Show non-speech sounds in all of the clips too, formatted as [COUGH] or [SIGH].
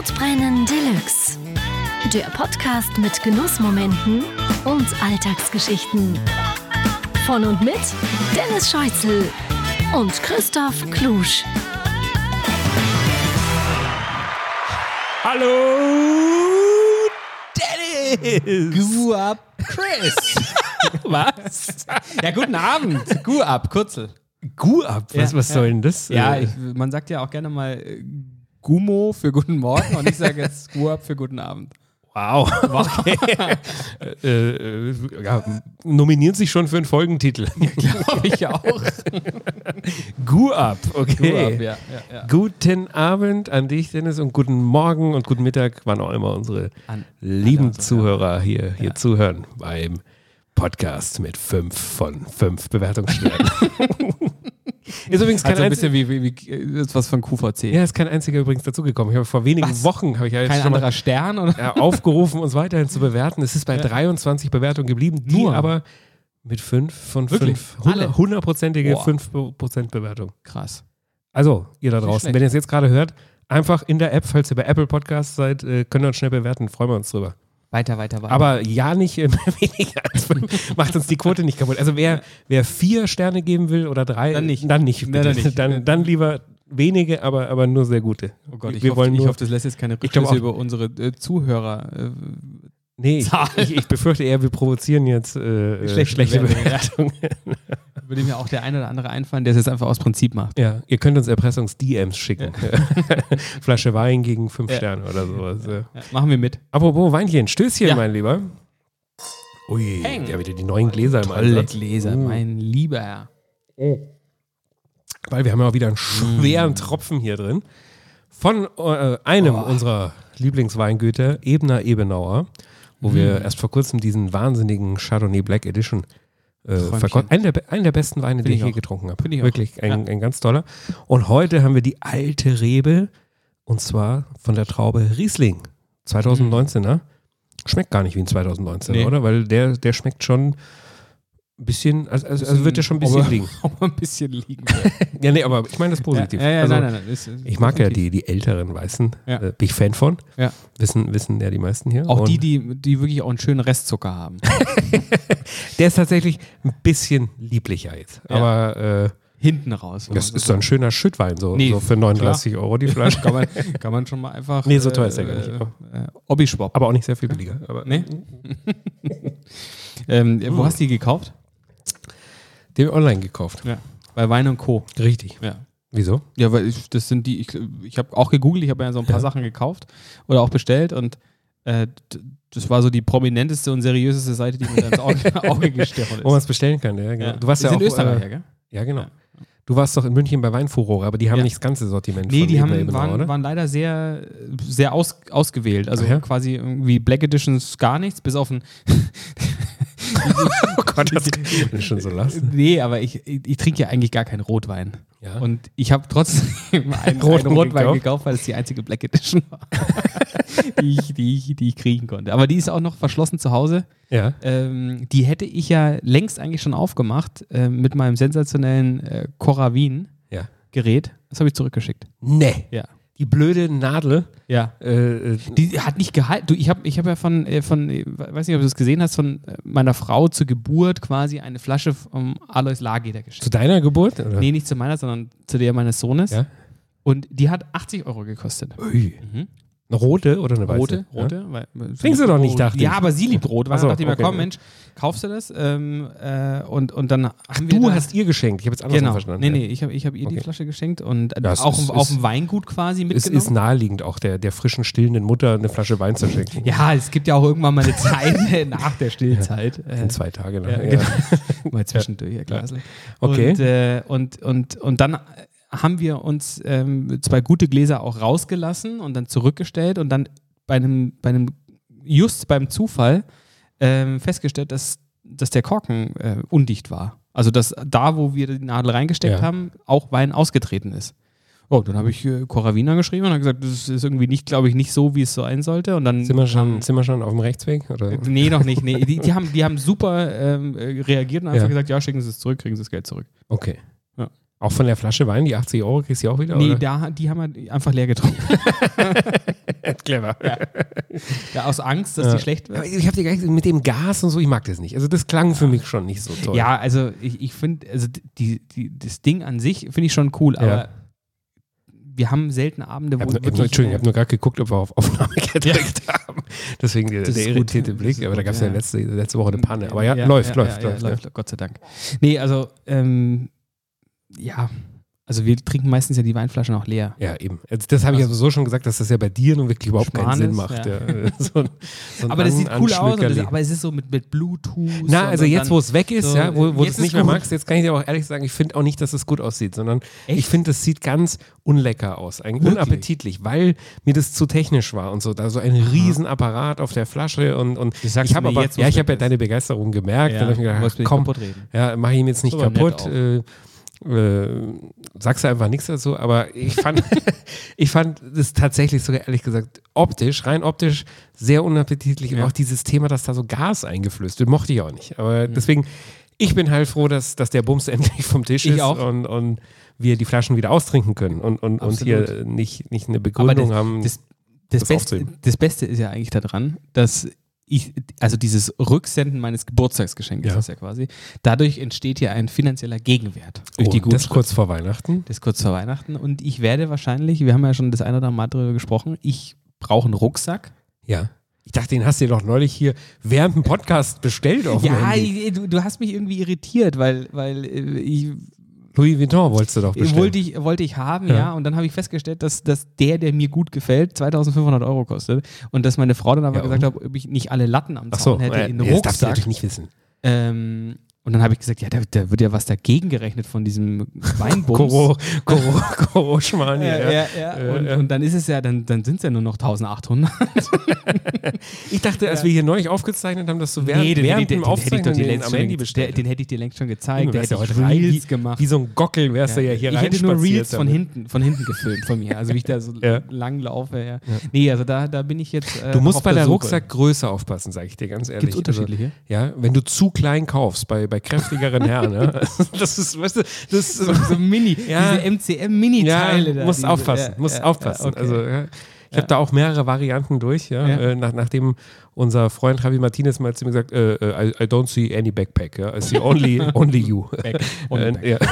Sodbrennen Deluxe. Der Podcast mit Genussmomenten und Alltagsgeschichten. Von und mit Dennis Scheuzel und Christoph Klusch. Hallo, Dennis! Gu ab, Chris. [LAUGHS] Was? ja, guten Abend. Gu ab, Kurzel. Gu ab? Was, Ja, was soll denn das? Ja, äh, ich, man sagt ja auch gerne mal äh, Gummo für guten Morgen und ich sage jetzt [LAUGHS] Gu ab für guten Abend. [LAUGHS] wow. Okay. äh, äh, ja, nominieren sich schon für einen Folgentitel. [LAUGHS] Glaube ich auch. Gu ab, Gu okay. ab, ja, ja. Guten Abend an dich, Dennis, und guten Morgen und guten Mittag, wann auch immer unsere An- lieben unsere Zuhörer hier, hier zuhören beim Podcast mit fünf von fünf Bewertungssternen. Ist übrigens kein Also ein bisschen wie, wie, wie was von QVC. ja, ist kein einziger übrigens dazugekommen. Ich habe vor wenigen Was? Wochen habe ich ja jetzt Kein schon mal anderer Stern oder? ja, aufgerufen, uns weiterhin zu bewerten. Es ist bei 23 Bewertungen geblieben, die Nur? aber mit 5 von Wirklich? 5, Alle? hundertprozentige Boah. 5% Bewertung. Krass. Also, ihr da draußen, wenn ihr es jetzt gerade hört, einfach in der App, falls ihr bei Apple Podcasts seid, äh, könnt ihr uns schnell bewerten, freuen wir uns drüber. Weiter, weiter, weiter. Aber ja, nicht äh, [LAUGHS] weniger als 5, macht uns die Quote nicht kaputt. Also, wer, wer vier Sterne geben will oder drei, Dann nicht. Dann nicht, Nein, bitte. dann nicht. Dann, dann lieber wenige, aber, aber nur sehr gute. oh Gott, ich, wir hoffe, wollen ich hoffe, das lässt jetzt keine Rückschlüsse über unsere äh, Zuhörer. Äh, Nee, ich, ich, ich befürchte eher, wir provozieren jetzt äh, Schlechte schlechte, Bewertungen, Bewertungen. Würde mir auch der eine oder andere einfallen, der es jetzt einfach aus Prinzip macht. Ja, ihr könnt uns Erpressungs-DMs schicken. [LAUGHS] Flasche Wein gegen fünf Ja. Sterne oder sowas. Ja. Ja, machen wir mit. Apropos Weinchen, Stößchen, Ja. mein Lieber. Ui, Peng. ja, wieder die neuen Gläser im Tolle Einsatz. Gläser, Mm. mein lieber Herr. Weil wir haben ja auch wieder einen Mm. schweren Tropfen hier drin. Von äh, einem Oh. unserer Lieblingsweingüter, Ebner Ebenauer, wo Mm. wir erst vor kurzem diesen wahnsinnigen Chardonnay Black Edition äh, verkauft. Einen der, einen der besten Weine, Find ich ich je getrunken habe. Wirklich ein, ein ganz toller. Und heute haben wir die alte Rebe und zwar von der Traube Riesling 2019er. Schmeckt gar nicht wie ein 2019er, Nee. oder? Weil der, der schmeckt schon ein bisschen, also, also, also wird der schon ein bisschen Aber- [LAUGHS] liegen. Auch ein bisschen liegen. [LAUGHS] Ja, nee, aber ich meine das positiv. Ja, ja, ja, also, nein, nein, nein. Ist, ist ich mag ja definitiv. die, die älteren Weißen. Ja. Äh, bin ich Fan von. Ja. Wissen, wissen ja die meisten hier. Auch Und die, die, die wirklich auch einen schönen Restzucker haben. [LAUGHS] Der ist tatsächlich ein bisschen lieblicher jetzt. Ja. Aber äh, Hinten raus. das ist so ein schöner Schüttwein, so, Nee, so für 39 Euro die Flasche. kann, man, kann man schon mal einfach. Nee, so teuer ist der gar nicht. Äh, Obi-Schwab. Aber auch nicht sehr viel billiger. Aber Nee? ähm, wo hast du die gekauft? Den online gekauft. Ja. Bei Wein und Co. Richtig. Ja. Wieso? Ja, weil ich, das sind die, ich, ich habe auch gegoogelt, ich habe ja so ein paar Ja. Sachen gekauft oder auch bestellt und äh, das war so die prominenteste und seriöseste Seite, die mir ins Auge, [LAUGHS] Auge gestochen ist. Wo man es bestellen kann, ja, genau. Ja. Du warst ja auch. Österreicher, äh, gell? ja, genau. Du warst doch in München bei Weinfurore, aber die haben Ja. nicht das ganze Sortiment Nee, die haben, Ebenauer, waren, oder? waren leider sehr, sehr aus, ausgewählt. Also ja? quasi irgendwie Black Editions gar nichts, bis auf ein. [LAUGHS] [LAUGHS] oh Gott, das kann ich schon so lassen. nee, aber ich, ich, ich trinke ja eigentlich gar keinen Rotwein. Ja. Und ich habe trotzdem [LAUGHS] einen, einen Roten Rotwein gekauft? gekauft. weil es die einzige Black Edition war, [LAUGHS] die, ich, die, ich, die ich kriegen konnte. Aber die ist auch noch verschlossen zu Hause. ja. Ähm, die hätte ich ja längst eigentlich schon aufgemacht äh, mit meinem sensationellen äh, Coravin-Gerät. Ja. Das habe ich zurückgeschickt. Nee. Ja. Die blöde Nadel. Ja. Äh, äh, Die hat nicht gehalten. Du, ich habe ich hab ja von, äh, von, äh, weiß nicht, ob du das gesehen hast, von äh, meiner Frau zur Geburt quasi eine Flasche vom Alois Largeder geschickt. zu deiner Geburt? Oder? Nee, nicht zu meiner, sondern zu der meines Sohnes. Ja. Und die hat 80 Euro gekostet. Ui. Mhm. Eine rote oder eine weiße? Rote, Ja? rote. Weil, Trinkst du doch nicht, dachte Ja, ich. aber sie liebt rot. Weil Ach so, dachte ich mir, okay. komm Mensch, kaufst du das? Ähm, äh, und, und dann wir Du da- hast ihr geschenkt. Ich habe jetzt anders Genau. verstanden. Nee, nee, ich habe ich hab ihr die Okay. Flasche geschenkt und äh, Das auch ist- auf dem Weingut quasi Es mitgenommen. ist naheliegend, auch der, der frischen, stillenden Mutter eine Flasche Wein zu schenken. [LAUGHS] ja, es gibt ja auch irgendwann mal eine Zeit [LAUGHS] nach der Stillzeit. Äh, In zwei Tage lang. Ja, Ja, genau. [LAUGHS] Mal zwischendurch, Herr Glasl. Okay. Und, äh, und, und, und dann haben wir uns ähm, zwei gute Gläser auch rausgelassen und dann zurückgestellt und dann bei einem, bei einem just beim Zufall ähm, festgestellt, dass, dass der Korken äh, undicht war. Also dass da, wo wir die Nadel reingesteckt Ja. haben, auch Wein ausgetreten ist. Oh, dann habe ich äh, Coravina geschrieben und habe gesagt, das ist irgendwie nicht, glaube ich, nicht so, wie es sein sollte. Und dann Sind, wir schon, sind wir schon auf dem Rechtsweg? Oder? Nee, noch nicht. Nee. Die, die, haben, die haben super ähm, äh, reagiert und einfach Ja. gesagt, ja, schicken Sie es zurück, kriegen Sie das Geld zurück. Okay. Ja. Auch von der Flasche Wein, die 80 Euro kriegst du auch wieder? Nee, oder? da, die haben wir einfach leer getrunken. [LAUGHS] clever. Ja, aus Angst, dass Ja. die schlecht Aber wird. ich habe dir gleich mit dem Gas und so, ich mag das nicht. Also das klang für mich schon nicht so toll. Ja, also ich, ich finde, also die, die, das Ding an sich finde ich schon cool, aber wir haben selten Abende, wo ich hab nur, Entschuldigung, ich habe nur gerade geguckt, ob wir auf Aufnahme [LAUGHS] gedrückt haben. Deswegen der, der irritierte Blick. Aber da gab es ja ja. letzte, letzte Woche eine Panne. Aber ja, läuft, läuft, ja, läuft. läuft, Gott sei Dank. Nee, also, ähm, ja, also wir trinken meistens ja die Weinflaschen auch leer. Ja, eben. Also das habe ich ja sowieso schon gesagt, dass das ja bei dir nun wirklich überhaupt keinen Schmarrn Sinn ist, macht. ja. Ja. [LAUGHS] So ein, so ein Aber das sieht cool aus, und das, aber es ist so mit, mit Bluetooth. Na, also und jetzt, dann- wo es weg ist, so, ja, wo, wo du es nicht mehr gut. magst, jetzt kann ich dir auch ehrlich sagen, ich finde auch nicht, dass es gut aussieht, sondern Echt? ich finde, es sieht ganz unlecker aus, eigentlich Wirklich? unappetitlich, weil mir das zu technisch war und so. Da so ein Riesenapparat auf der Flasche und, und Das ich habe aber, jetzt, ja, ich habe ja deine Begeisterung gemerkt. Ja, dann habe ich gedacht, komm, ja, mache ich ihm jetzt nicht So kaputt. Äh, sagst du einfach nichts dazu, aber ich fand, [LAUGHS] ich fand das tatsächlich sogar ehrlich gesagt optisch, rein optisch sehr unappetitlich und Ja. auch dieses Thema, dass da so Gas eingeflößt wird, mochte ich auch nicht. Aber deswegen, ich bin halt froh, dass, dass der Bums [LAUGHS] endlich vom Tisch Ich ist auch. Und, und wir die Flaschen wieder austrinken können und, und, und hier nicht, nicht eine Begründung das, haben. das, das, das Beste, das Beste ist ja eigentlich daran, dass ich, also dieses Rücksenden meines Geburtstagsgeschenkes Ja. ist ja quasi, dadurch entsteht ja ein finanzieller Gegenwert durch oh, die das kurz vor Weihnachten. Das ist kurz vor Weihnachten und ich werde wahrscheinlich, wir haben ja schon das eine oder andere Mal drüber gesprochen, ich brauche einen Rucksack. Ja. Ich dachte, den hast du dir doch neulich hier während dem Podcast bestellt auf Ja, ich, du, du hast mich irgendwie irritiert, weil, weil äh, ich Louis Vuitton wolltest du doch bestellen. wollte ich, wollte ich haben, ja. Ja. Und dann habe ich festgestellt, dass, dass der, der mir gut gefällt, 2500 Euro kostet. Und dass meine Frau dann aber Ja, gesagt hat, ob ich nicht alle Latten am Ach so, Zaun hätte äh, in den das darfst du Rucksack. natürlich nicht wissen. Ähm, und dann habe ich gesagt, ja, da, da wird ja was dagegen gerechnet von diesem Weinbums. [LAUGHS] Koro, Koro, Koro Schmarrn Ja, ja, ja. ja. Und, ja. und dann ist es ja, dann, dann sind es ja nur noch 1800. [LAUGHS] Ich dachte, als wir hier neulich aufgezeichnet haben, dass du während, den, während dem den, ich Aufzeichnen den längst am Handy bestellt. den hätte ich dir längst schon gezeigt. Der hätte ja heute Reels wie, gemacht. wie so ein Gockel wärst du ja hier ich hätte nur Reels von hinten, von hinten gefilmt von mir. Also wie ich da so [LAUGHS] lang laufe. Ja. Nee, also da, da bin ich jetzt. Äh, Du musst bei der. Rucksackgröße aufpassen, sage ich dir ganz ehrlich. Unterschiedliche? Also, ja, wenn du zu klein kaufst, bei, bei kräftigeren Herren, ja, [LAUGHS] das ist, weißt du, das So, so Mini, Ja. diese MCM-Mini-Teile. ja, musst aufpassen, ja, musst ja, aufpassen. Okay. Also, ja, ich habe da auch mehrere Varianten durch, ja. Äh, nach, nachdem unser Freund Javi Martinez mal zu mir gesagt, äh, äh, I, I don't see any backpack, ja, I see only, [LAUGHS] only you. Back, [LAUGHS] only Äh, back.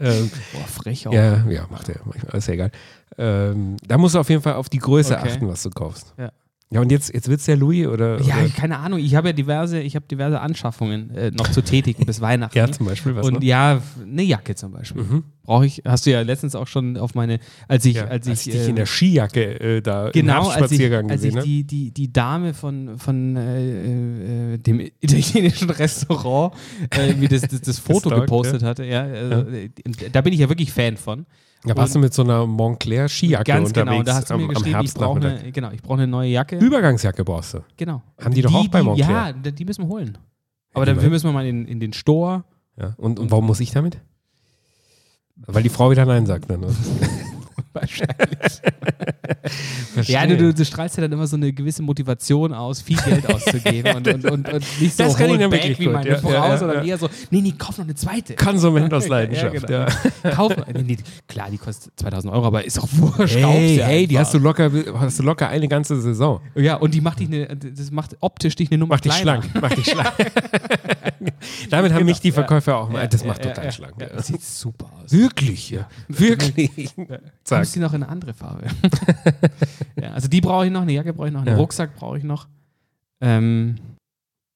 ähm, Boah, frech auch. ja, ja, macht er ist ja egal. Ähm, da musst du auf jeden Fall auf die Größe Okay. achten, was du kaufst. Ja. Ja, und jetzt, jetzt wird es der Louis oder? Ja, oder? keine Ahnung. Ich habe ja diverse, ich habe diverse Anschaffungen äh, noch zu tätigen bis [LAUGHS] Weihnachten. Ja, zum Beispiel was Und noch? ja, eine Jacke zum Beispiel. Mhm. Brauche ich, hast du ja letztens auch schon auf meine, als ich, Ja, als, als ich ich, dich in ähm, der Skijacke äh, da im Genau, als ich, Herbstspaziergang als ich gesehen habe. die, die, die Dame von, von äh, äh, dem italienischen [LAUGHS] Restaurant äh, mir das, das, das [LAUGHS] Foto Gestalkt, gepostet hatte. Ja, also, äh, Da bin ich ja wirklich Fan von. Da warst du mit so einer Montclair Skijacke Ganz unterwegs genau. Da hast du am, mir am geschrieben, ich brauche eine, genau, ich brauche eine neue Jacke. Übergangsjacke brauchst du. Genau. Haben die doch auch bei Montclair? Ja, die die müssen wir holen. Aber die mal- wir müssen wir mal in, in den Store. Ja. Und, und warum muss ich damit? Weil die Frau wieder Nein sagt. Dann, oder? [LAUGHS] Wahrscheinlich. [LAUGHS] Ja, du, du, du strahlst ja dann immer so eine gewisse Motivation aus, viel Geld [LAUGHS] auszugeben und, und, und, und nicht so Das kann ich dann back wirklich wie meine ja, Frau, ja, ja, sondern eher so, nee, nee, kauf noch eine zweite. Konsument aus [LAUGHS] Leidenschaft. Ja, genau. Kauf, nee, nee, klar, die kostet 2000 Euro, aber ist auch wurscht. Hey, hey, die hast du locker, hast du locker eine ganze Saison. Ja, und die macht dich eine, das macht optisch dich eine Nummer Mach dich kleiner. schlank. Mach dich schlank. Damit haben Genau, mich die. Verkäufer auch mal. Das macht total schlank. Das sieht super aus. Wirklich, ja. Wirklich. Zack. Hast du noch in eine andere Farbe? [LAUGHS] ja, also die brauche ich noch, eine Jacke brauche ich noch, einen Ja. Rucksack brauche ich noch. Ähm,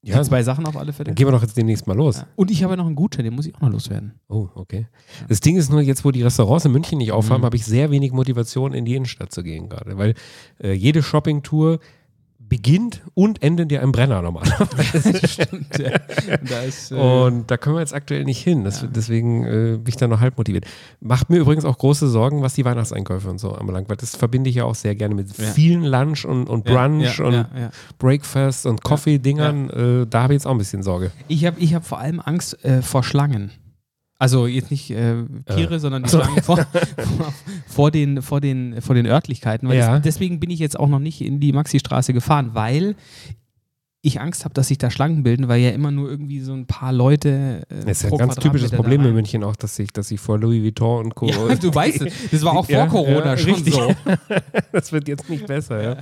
Ja, die zwei Sachen auf alle Fälle. dann gehen wir doch jetzt demnächst mal los. Ja. Und ich habe noch einen Gutschein, den muss ich auch noch loswerden. Oh, okay. Das Ding ist nur, jetzt wo die Restaurants in München nicht aufhaben, Mhm. habe ich sehr wenig Motivation, in die Innenstadt zu gehen gerade. Weil äh, jede Shoppingtour beginnt und endet ja im Brenner normalerweise. [LAUGHS] Stimmt, ja. Und da ist, äh, Und da können wir jetzt aktuell nicht hin. Das, Ja. Deswegen äh, bin ich da noch halb motiviert. Macht mir übrigens auch große Sorgen, was die Weihnachtseinkäufe und so anbelangt, weil das verbinde ich ja auch sehr gerne mit Ja. vielen Lunch und, und Brunch und. Breakfast und Coffee-Dingern. Äh, da habe ich jetzt auch ein bisschen Sorge. Ich habe ich hab vor allem Angst äh, vor Schlangen. Also jetzt nicht äh, Tiere, sondern die. Schlangen vor, vor, [LAUGHS] vor, den, vor, den, vor den Örtlichkeiten. Ja. das, deswegen bin ich jetzt auch noch nicht in die Maxi-Straße gefahren, weil ich Angst habe, dass sich da Schlangen bilden, weil ja immer nur irgendwie so ein paar Leute. Äh, Das ist ja ein ganz typisches Problem in. München auch, dass sich, dass sich vor Louis Vuitton und Co. Ja, [LAUGHS] du weißt es. Das war auch vor Ja, Corona ja, schon richtig. so. [LAUGHS] das wird jetzt nicht besser, ja.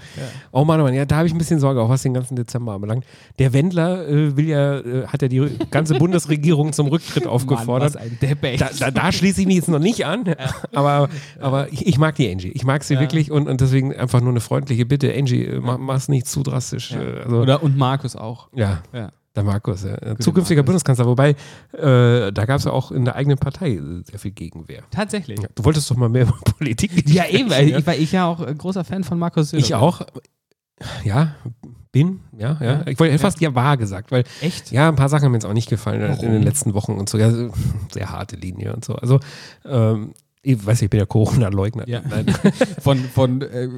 Oh Mann, oh Mann, ja, da habe ich ein bisschen Sorge, auch was den ganzen Dezember anbelangt. Der Wendler äh, will ja, äh, hat ja die ganze Bundesregierung zum Rücktritt aufgefordert. Mann, was ein da, da, da schließe ich mich jetzt noch nicht an, aber, aber ich, ich mag die Angie. Ich mag sie wirklich und, und deswegen einfach nur eine freundliche Bitte. Angie, äh, mach, mach's nicht zu drastisch. Äh, Also, Oder und Markus auch. ja, Ja. der Markus, ja. zukünftiger Markus. Bundeskanzler. Wobei, äh, da gab es ja auch in der eigenen Partei sehr viel Gegenwehr. Tatsächlich. Ja, du wolltest doch mal mehr über Politik [LAUGHS] Ja, eben, weil ja. ich, weil ich ja auch ein großer Fan von Markus Söder Ich auch. Ja, bin, ja, ja. Ja. Ich wollte hätte fast ja wahr gesagt, weil Echt? ja, ein paar Sachen haben mir jetzt auch nicht gefallen in Warum? den letzten Wochen und so. Ja, sehr harte Linie und so. Also, ähm, ich weiß, ich bin ja Corona-Leugner. Ja. Nein, [LAUGHS] Von, von äh,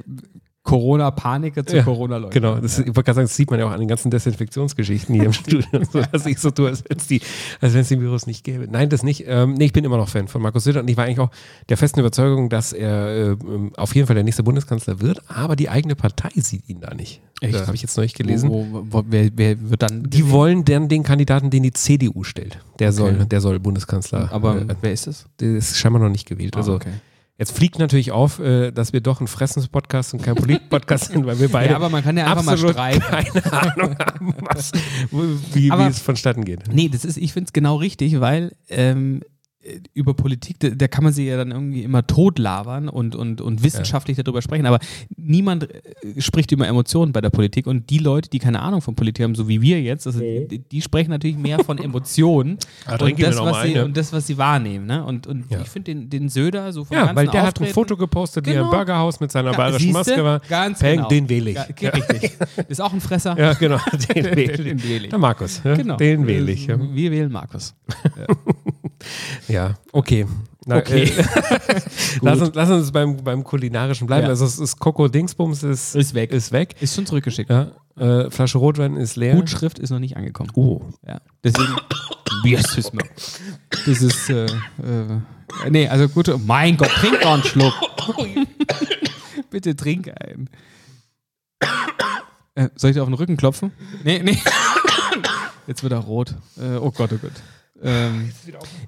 Corona-Paniker zu Ja, Corona-Leute. genau. Das, ich wollte gerade sagen, das sieht man ja auch an den ganzen Desinfektionsgeschichten hier im [LAUGHS] Studio, so, dass ich so tue, als wenn es die, als wenn es den Virus nicht gäbe. Nein, das nicht. Ähm, nee, ich bin immer noch Fan von Markus Söder und ich war eigentlich auch der festen Überzeugung, dass er äh, auf jeden Fall der nächste Bundeskanzler wird, aber die eigene Partei sieht ihn da nicht. Echt? Das habe ich jetzt neulich gelesen. Wo, wo, wo, wer, wer wird dann. Die wollen dann den Kandidaten, den die CDU stellt. Der soll, Okay. der soll Bundeskanzler. Aber äh, wer ist es? der ist scheinbar noch nicht gewählt. also Ah, okay. Jetzt fliegt natürlich auf, äh, dass wir doch ein Fressens-Podcast und kein Polit-Podcast sind, weil wir beide Ja, aber man kann ja einfach mal streiten. keine Ahnung haben, was, [LAUGHS] wie, wie es vonstatten geht. Nee, das ist, ich finde es genau richtig, weil ähm, über Politik, da, kann man sie ja dann irgendwie immer totlabern und, und, und wissenschaftlich darüber sprechen, aber niemand äh, spricht über Emotionen bei der Politik und die Leute, die keine Ahnung von Politik haben, so wie wir jetzt, also die, die sprechen natürlich mehr von [LAUGHS] Emotionen Ah, und, das, was sie, und das, was sie wahrnehmen. Ne? Und, und Ja. ich finde den, den Söder so vom Ja, weil der hat ein Auftreten- Foto gepostet, wie er im Genau. Burgerhaus mit seiner Ja, bayerischen? Maske war. Ganz Peng, genau. den wähle ich. Ja, richtig. [LAUGHS] Ist auch ein Fresser. Ja, genau, [LAUGHS] den wähle ich. Den wähle ich. Der Markus, ja, Genau. den wähle ich. Ja, Wir wählen Markus. ja okay. Na, Okay. Äh, [LAUGHS] [LAUGHS] lass, uns, lass uns beim, beim Kulinarischen bleiben. Ja. Also es ist Coco Dingsbums ist, Ist weg. Ist weg. Ist schon zurückgeschickt. Ja, äh, Flasche Rotwein ist leer. Gutschrift ist noch nicht angekommen. Oh. Ja. Deswegen. [COUGHS] ist mir. Das ist. Äh, äh, nee, also gut. Mein Gott, trink doch einen Schluck. [COUGHS] Bitte trink einen. Äh, soll ich dir auf den Rücken klopfen? Nee, nee. [COUGHS] Jetzt wird er rot. Äh, oh Gott, oh Gott. Ähm,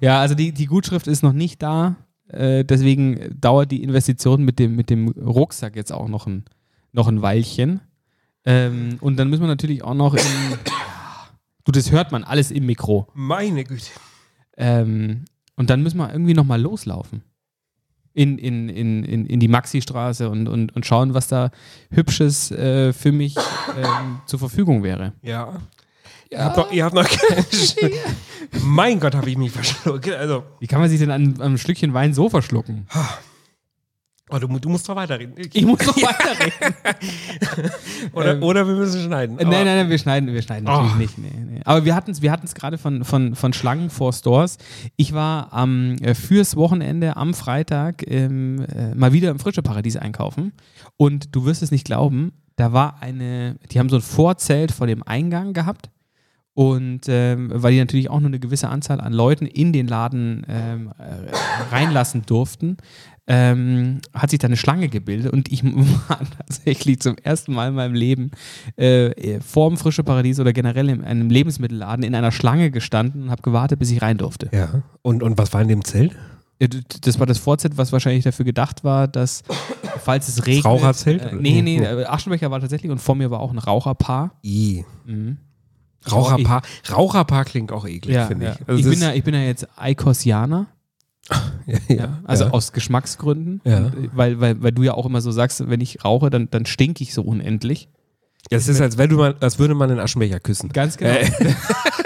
ja, also die, die Gutschrift ist noch nicht da. Äh, deswegen dauert die Investition mit dem, mit dem Rucksack jetzt auch noch ein, noch ein Weilchen. Ähm, und dann müssen wir natürlich auch noch in. Du, das hört man alles im Mikro. Meine Güte. Ähm, und dann müssen wir irgendwie nochmal loslaufen. In, in, in, in, in die Maxi-Straße und, und, und schauen, was da Hübsches äh, für mich ähm, zur Verfügung wäre. Ja. Ihr habt noch, ihr habt noch [LAUGHS] keine Mein Gott, habe ich mich verschluckt. Also, Wie kann man sich denn an, an einem Schlückchen Wein so verschlucken? oh, du, du musst doch weiterreden. Ich muss noch weiterreden. [LAUGHS] oder, ähm, oder wir müssen schneiden. Äh, nein, nein, nein, wir schneiden, wir schneiden natürlich Oh. nicht. Nee, nee. Aber wir hatten es wir hatten's gerade von, von, von Schlangen vor Stores. Ich war am, äh, fürs Wochenende am Freitag ähm, äh, mal wieder im Frische Paradies einkaufen. Und du wirst es nicht glauben, da war eine, die haben so ein Vorzelt vor dem Eingang gehabt. Und ähm, weil die natürlich auch nur eine gewisse Anzahl an Leuten in den Laden ähm, äh, reinlassen durften, ähm, hat sich da eine Schlange gebildet und ich [LAUGHS] war tatsächlich zum ersten Mal in meinem Leben äh, vor dem Frische Paradies oder generell in einem Lebensmittelladen in einer Schlange gestanden und habe gewartet, bis ich rein durfte. Ja. Und, und was war in dem Zelt? Das war das Vorzelt, was wahrscheinlich dafür gedacht war, dass, falls es regnet. Raucherzelt? Äh, nee, nee, äh, Aschenbecher war tatsächlich und vor mir war auch ein Raucherpaar. I. Mhm. Raucherpaar. Raucherpaar klingt auch eklig, Ja, finde ja. ich. Also ich, bin ja, ich bin ja jetzt Eikosianer. [LAUGHS] ja, Ja, also ja. aus Geschmacksgründen. Ja. Äh, Weil, weil, weil du ja auch immer so sagst, wenn ich rauche, dann, dann stinke ich so unendlich. Ja, es ist, als, wenn du mal, als würde man einen Aschenbecher küssen. Ganz genau. [LAUGHS]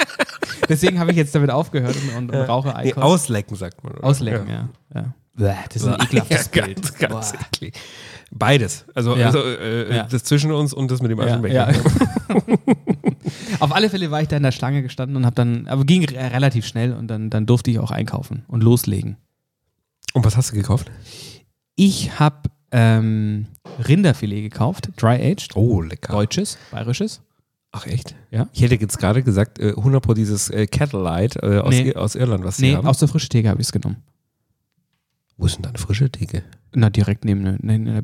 [LAUGHS] Deswegen habe ich jetzt damit aufgehört und, und, rauche Nee, Eikos. auslecken, sagt man. oder? Auslecken, ja. ja. Bäh, Das ist ein ekelhaftes ja, Bild. Ganz, ganz eklig. Beides. Also, Ja. also äh, Ja. das zwischen uns und das mit dem Ja, Aschenbecher. Auf alle Fälle war ich da in der Schlange gestanden und habe dann, aber ging re- relativ schnell und dann, dann durfte ich auch einkaufen und loslegen. Und was hast du gekauft? Ich habe ähm, Rinderfilet gekauft, dry aged, Oh, lecker. deutsches, bayerisches. Ach, echt? Ja. Ich hätte jetzt gerade gesagt, äh, 100 Pro dieses äh, Light äh, aus, Nee. Ir aus Irland, was Nee, sie haben. aus der frischen Theke habe ich es genommen. Wo ist denn deine frische Theke? Na, direkt neben, ne- neben einer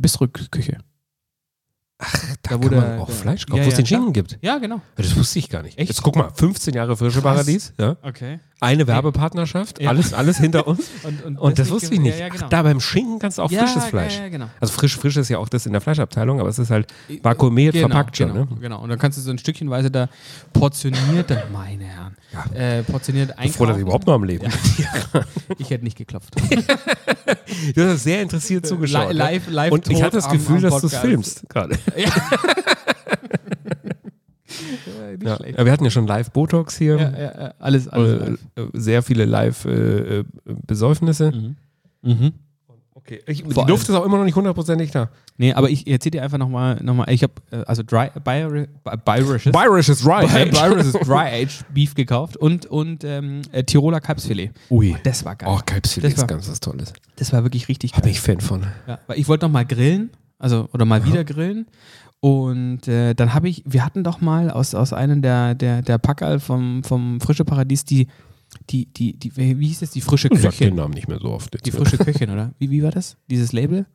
Bistrückküche. Da, wo kann man auch der- Fleisch kaufen, Ja, wo es ja, den klar. Schinken gibt. Ja, genau. Das wusste ich gar nicht. Echt? Jetzt guck mal, 15 Jahre Frische Krass. Paradies, ja. Okay. eine Werbepartnerschaft, Ja. alles, alles hinter [LAUGHS] uns. Und, Und das deswegen- wusste ich nicht. Ja, ja, genau. Ach, da beim Schinken kannst du auch Ja, frisches ja, Fleisch. ja, genau. Also frisch, frisch ist ja auch das in der Fleischabteilung, aber es ist halt vakuumiert, genau, verpackt schon. Genau, Ne? genau. Und dann kannst du so ein Stückchenweise da portioniert, meine Herren, äh, portioniert einkaufen. froh, dass ich überhaupt noch am Leben bin. [LAUGHS] Ich hätte nicht geklopft. [LAUGHS] Du hast sehr interessiert zugeschaut. Li- ne? live- live Und ich hatte das am- Gefühl, am dass du es filmst gerade. [LAUGHS] Ja. schlecht. Ja, wir hatten ja schon Live-Botox hier. Ja, ja, ja, alles, alles Äh, live. äh, sehr viele Live-Besäufnisse. Mhm. Mhm. Okay. Ich, die Luft ist auch immer noch nicht hundertprozentig da. Nee, aber ich erzähle dir einfach nochmal, noch mal, ich habe also dry, Byri- Bayerisches, Irish is right. Bayerisches Dry [LAUGHS] Age Beef gekauft und, und ähm, äh, Tiroler Kalbsfilet. Ui. Das war geil. Oh, Kalbsfilet Das war- ist ganz was Tolles. Das war wirklich richtig Da bin geil. ich Fan von. Ja, weil ich wollte noch mal grillen, also oder mal wieder grillen. Und äh, dann habe ich, wir hatten doch mal aus, aus einem der, der, der Packerl vom, vom Frische Paradies die, die, die, die, wie hieß das? Die frische Ich sag den Köchin. Namen nicht mehr so oft. jetzt. Die frische Köchin, oder? Wie, wie war das? Dieses Label?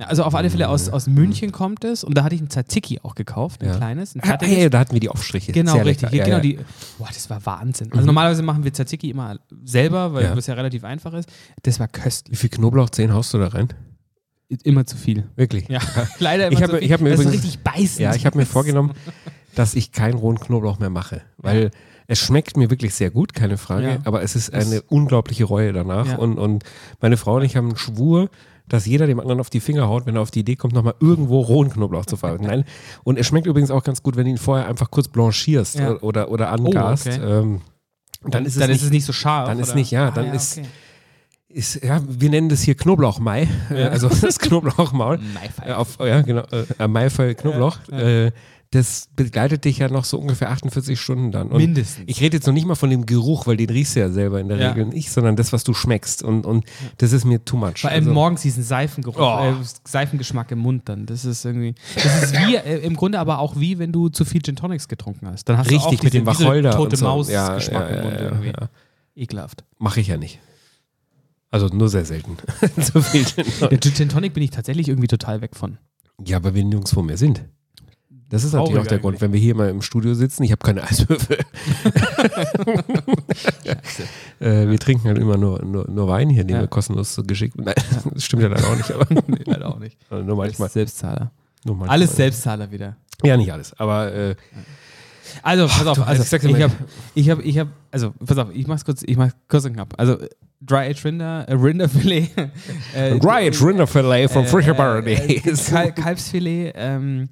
Ja, also auf alle Fälle aus, aus München kommt es und da hatte ich ein Tzatziki auch gekauft, ein Ja. kleines, ein Ah, hey, da hatten wir die Aufstriche. Genau, Sehr richtig. Ja, genau, die. Boah, das war Wahnsinn. Also normalerweise machen wir Tzatziki immer selber, weil das ja relativ einfach ist. Das war köstlich. Wie viel Knoblauchzehen haust du da rein? Immer zu viel. Wirklich? Ja, [LAUGHS] leider immer Ich zu habe- viel. ich hab mir das übrigens- richtig beißend. Ja, ich habe mir vorgenommen, dass ich keinen rohen Knoblauch mehr mache. Weil es schmeckt mir wirklich sehr gut, keine Frage, Ja. aber es ist eine unglaubliche Reue danach. Ja. Und, und meine Frau und ich haben einen Schwur, dass jeder dem anderen auf die Finger haut, wenn er auf die Idee kommt, nochmal irgendwo rohen Knoblauch zu verwenden. Nein. Und es schmeckt übrigens auch ganz gut, wenn du ihn vorher einfach kurz blanchierst Ja. oder, oder angast. okay. ähm, dann ist es dann nicht, ist es nicht so scharf. dann ist oder? nicht, ja, Ah, dann ist- okay. ist, ja, wir nennen das hier Knoblauchmai, äh, [LAUGHS] also das Knoblauchmaul. Maifei. Äh, auf, ja, genau, äh, Maifei Knoblauch. Ja, Äh, das begleitet dich ja noch so ungefähr 48 Stunden dann. Und Mindestens. ich rede jetzt noch nicht mal von dem Geruch, weil den riechst du ja selber in der Ja. Regel nicht, sondern das, was du schmeckst. Und, und das ist mir too much. Vor allem Also, morgens diesen Seifengeruch, Oh. äh, Seifengeschmack im Mund dann. Das ist irgendwie. Das ist wie, äh, im Grunde aber auch wie, wenn du zu viel Gin Tonics getrunken hast. Dann hast du auch richtig mit diese, dem Wacholder. Diese tote so. Maus-Geschmack ja, ja, im Mund ja, irgendwie. Ekelhaft. Mache ich ja nicht. Also nur sehr selten. [LAUGHS] so viel Gin Gin Gin Tonic bin ich tatsächlich irgendwie total weg von. Ja, aber wir nirgendwo mehr sind. Das ist natürlich auch der eigentlich. Grund, wenn wir hier mal im Studio sitzen. Ich habe keine Eiswürfel. [LAUGHS] äh, wir trinken halt immer nur, nur, nur Wein hier, den Ja. wir kostenlos so geschickt. Nein, [LAUGHS] das stimmt ja leider auch nicht, aber [LAUGHS] nee, leider auch nicht. nur manchmal. Selbstzahler. Nur manchmal. Alles Selbstzahler wieder. Ja, nicht alles. Aber äh, Also, pass auf, also, ich habe, ich habe, ich habe, also, pass auf, ich mach's kurz, ich mach's kurz und knapp. Also, Dry Aged Rinder, äh, Rinderfilet. äh, Dry Aged Rinderfilet von Frische Paradies. Kal Kalbsfilet, ähm,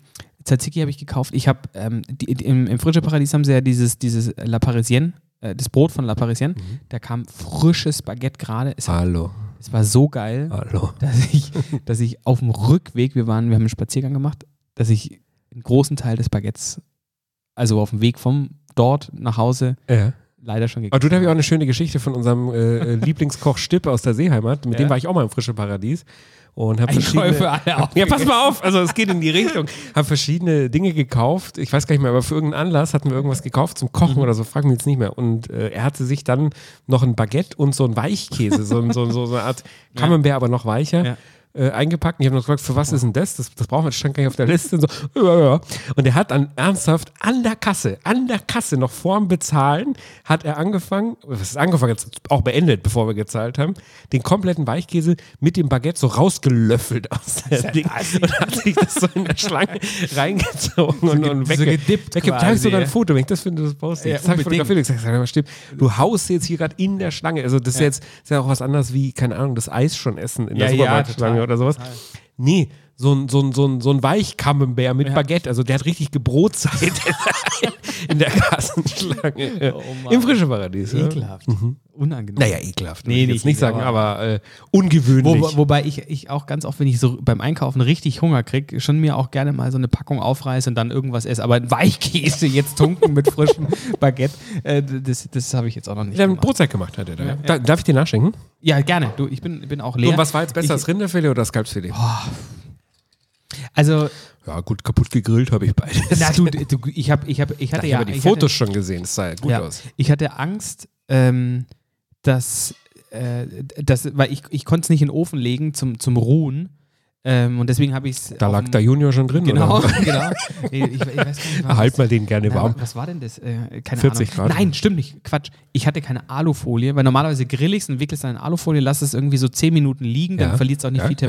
Tzatziki habe ich gekauft. Ich habe, ähm, die, die, im, im Frische Paradies haben sie ja dieses, dieses La Parisienne, äh, das Brot von La Parisienne. Mhm. Da kam frisches Baguette gerade. Hallo, es war so geil, hallo. dass ich, dass ich auf dem Rückweg, wir waren, wir haben einen Spaziergang gemacht, dass ich einen großen Teil des Baguettes, also auf dem Weg vom dort nach Hause, Ja. leider schon Aber gegessen du, da habe ich auch eine schöne Geschichte von unserem äh, äh, Lieblingskoch Stippe aus der Seeheimat. Mit Ja. dem war ich auch mal im Frische Paradies. Und habe verschiedene... Alle. Ja, pass mal auf, also es geht in die Richtung. Habe verschiedene Dinge gekauft. Ich weiß gar nicht mehr, aber für irgendeinen Anlass hatten wir irgendwas gekauft zum Mhm. Kochen oder so, frag mich jetzt nicht mehr. Und äh, er hatte sich dann noch ein Baguette und so ein Weichkäse, so, so, so, so eine Art [LAUGHS] Camembert, aber noch weicher. Ja. Äh, eingepackt und ich habe noch gefragt, für was ist denn das? das? Das brauchen wir, das stand gar nicht auf der Liste. Und, so, und er hat dann ernsthaft an der Kasse, an der Kasse, noch vorm Bezahlen, hat er angefangen, was ist angefangen, jetzt auch beendet, bevor wir gezahlt haben, den kompletten Weichkäse mit dem Baguette so rausgelöffelt aus der Ding und hat sich das so in der Schlange reingezogen und, und so gedippt. Da habe ich sogar ein. Foto, wenn ich das finde, das poste ich. Ja, das habe ich fotografiert. Ich sag, sag mal, stimmt, du haust jetzt hier gerade in der Schlange. Also das ist Ja. jetzt ist ja auch was anderes wie, keine Ahnung, das Eis schon essen in der Ja, Supermarktschlange oder sowas. Nee, so ein, so ein, so ein, so ein Weichkamembär mit Ja. Baguette. Also der hat richtig Gebrotzeit [LAUGHS] in der Kassenschlange. Oh. Im Frische Paradies. Ja. Ekelhaft. Unangenehm. Naja, ekelhaft. Nee, ich nicht, jetzt nicht sagen, aber- äh, ungewöhnlich. Wo, wobei ich, ich auch ganz oft, wenn ich so beim Einkaufen richtig Hunger kriege, schon mir auch gerne mal so eine Packung aufreiße und dann irgendwas esse. Aber ein Weichkäse jetzt tunken mit frischem [LAUGHS] Baguette, äh, das, das habe ich jetzt auch noch nicht der hat gemacht. Brotzeit gemacht, hat er da. Ja, Da- Darf ich dir nachschenken? Ja, gerne. Du, ich bin, bin auch leer. Und was war jetzt besser, Ich- das Rinderfilet oder das Kalbsfilet? Also, Ja, gut, kaputt gegrillt habe ich beides. na du, du ich, hab, ich, hab, ich Da hatte ich ja habe die ich Fotos hatte, schon gesehen, das sah ja gut ja, aus. Ich hatte Angst, ähm, dass, äh, dass weil ich, ich konnte es nicht in den Ofen legen zum, zum Ruhen, Ähm, und deswegen habe ich es. Da lag der Junior schon drin, Genau, oder? [LAUGHS] genau. Ich, ich gar nicht, [LAUGHS] Halt mal den gerne Na, warm. Was war denn das? Äh, keine 40 Ahnung. Grad. Nein, stimmt nicht. Quatsch. Ich hatte keine Alufolie, weil normalerweise grill ich es und wickelst dann in Alufolie, lass es irgendwie so 10 Minuten liegen, dann Ja. verliert es auch nicht Ja, viel ja.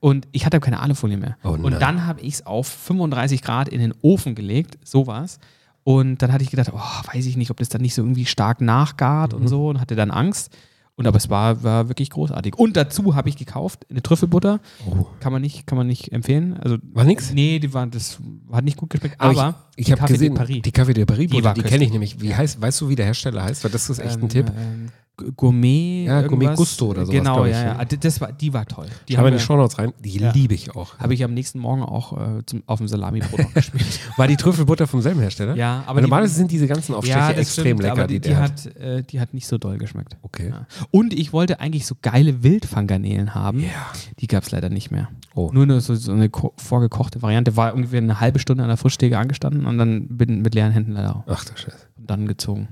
Und ich hatte keine Alufolie mehr. Oh und dann habe ich es auf 35 Grad in den Ofen gelegt, sowas. Und dann hatte ich gedacht, oh, weiß ich nicht, ob das dann nicht so irgendwie stark nachgart Mhm. und so und hatte dann Angst. Und aber es war, war wirklich großartig. Und dazu habe ich gekauft eine Trüffelbutter. Oh. Kann man nicht, kann man nicht empfehlen. Also War nix? Nee, die war, das hat nicht gut geschmeckt. Aber Aber, ich, ich habe Café de gesehen, Paris. die Café de Paris, Die die, die kenne ich nämlich. Wie heißt, weißt du, wie der Hersteller heißt? Weil das ist echt ein Ähm, Tipp. Ähm, Gourmet. Ja, Gourmet. Gusto oder sowas, Genau, ja, ja. Ah, Das war, die war toll. Die haben wir in die Shownotes rein. Die Ja. liebe ich auch. habe ich am nächsten Morgen auch äh, zum, auf dem Salami-Brot [LAUGHS] gespielt. War die Trüffelbutter vom selben Hersteller? Ja, aber die- normalerweise sind diese ganzen Aufstriche ja, extrem stimmt, lecker, aber die, die, die, der hat. hat, äh, die hat nicht so doll geschmeckt. Okay. Ja. Und ich wollte eigentlich so geile Wildfanggarnelen haben. Ja. Die gab es leider nicht mehr. Oh. Nur eine, so, so eine ko- vorgekochte Variante. War ungefähr eine halbe Stunde an der Frischtheke angestanden und dann bin mit leeren Händen leider auch Ach du Scheiße. dann gezogen.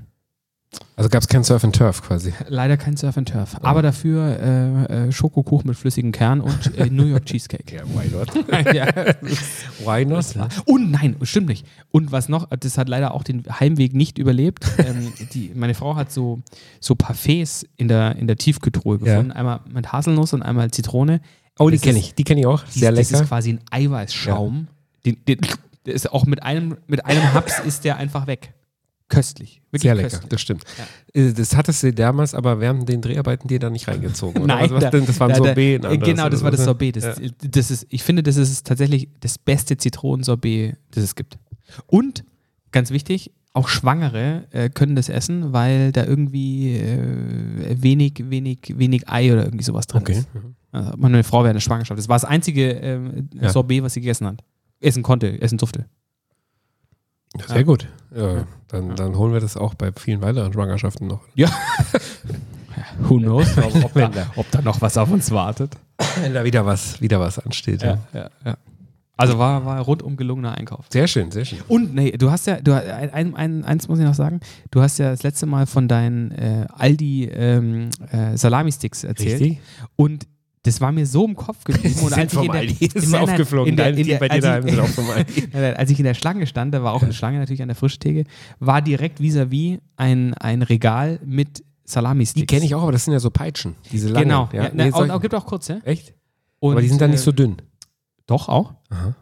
Also gab es kein Surf and Turf quasi. Leider kein Surf and Turf. Aber dafür äh, äh, Schokokuchen mit flüssigem Kern und äh, [LAUGHS] New York Cheesecake. Ja, why not? [LAUGHS] ja. [LAUGHS] why not? Und nein, stimmt nicht. Und was noch, das hat leider auch den Heimweg nicht überlebt. ähm, die, meine Frau hat so, so Parfaits in der, in der Tiefkühltruhe Ja. gefunden. Einmal mit Haselnuss und einmal Zitrone. Oh, die Das kenne ich. Die kenne ich auch. Sehr Das lecker. ist quasi ein Eiweißschaum. Den, den, der ist auch mit einem, mit einem Haps ist der einfach weg. Köstlich. Wirklich Sehr lecker, köstlich. das stimmt. Äh, Das hattest du damals aber während den Dreharbeiten dir da nicht reingezogen. [LAUGHS] Nein, da- denn? das war ein da- da- Sorbet. ein äh, Genau, das war das ne? Sorbet. Das, das ist, ich finde, das ist tatsächlich das beste Zitronensorbet, das es gibt. Und, ganz wichtig, auch Schwangere äh, können das essen, weil da irgendwie äh, wenig, wenig, wenig Ei oder irgendwie sowas drin Okay. ist. Also meine Frau wäre eine Schwangerschaft. Das war das einzige ähm, Ja. Sorbet, was sie gegessen hat. Essen konnte, essen durfte. Sehr gut. Ja, dann, dann holen wir das auch bei vielen weiteren Schwangerschaften noch. Ja. [LAUGHS] Who knows, ob, da, ob da noch was auf uns wartet. Wenn da wieder was, wieder was ansteht. Ja. ja, ja. Also war, war rundum gelungener Einkauf. Sehr schön, sehr schön. Und nee, du hast ja, du, ein, ein, ein, eins muss ich noch sagen, du hast ja das letzte Mal von deinen äh, Aldi ähm, äh, Salami-Sticks erzählt. Richtig? Und das war mir so im Kopf geblieben. [LAUGHS] Und als ich in der, ist aufgeflogen. in der, in der, bei dir als daheim ich- sind auch vom Aldi. [LAUGHS] Als ich in der Schlange stand, da war auch eine Schlange natürlich an der Frischtheke, war direkt vis-à-vis ein, ein Regal mit Salami-Sticks. Die kenne ich auch, aber das sind ja so Peitschen. Diese langen. Genau. Ja, Ja, nee, ne, und, auch, gibt auch kurze. Echt? Und, aber die sind dann nicht äh, so dünn. Doch, auch. Aha.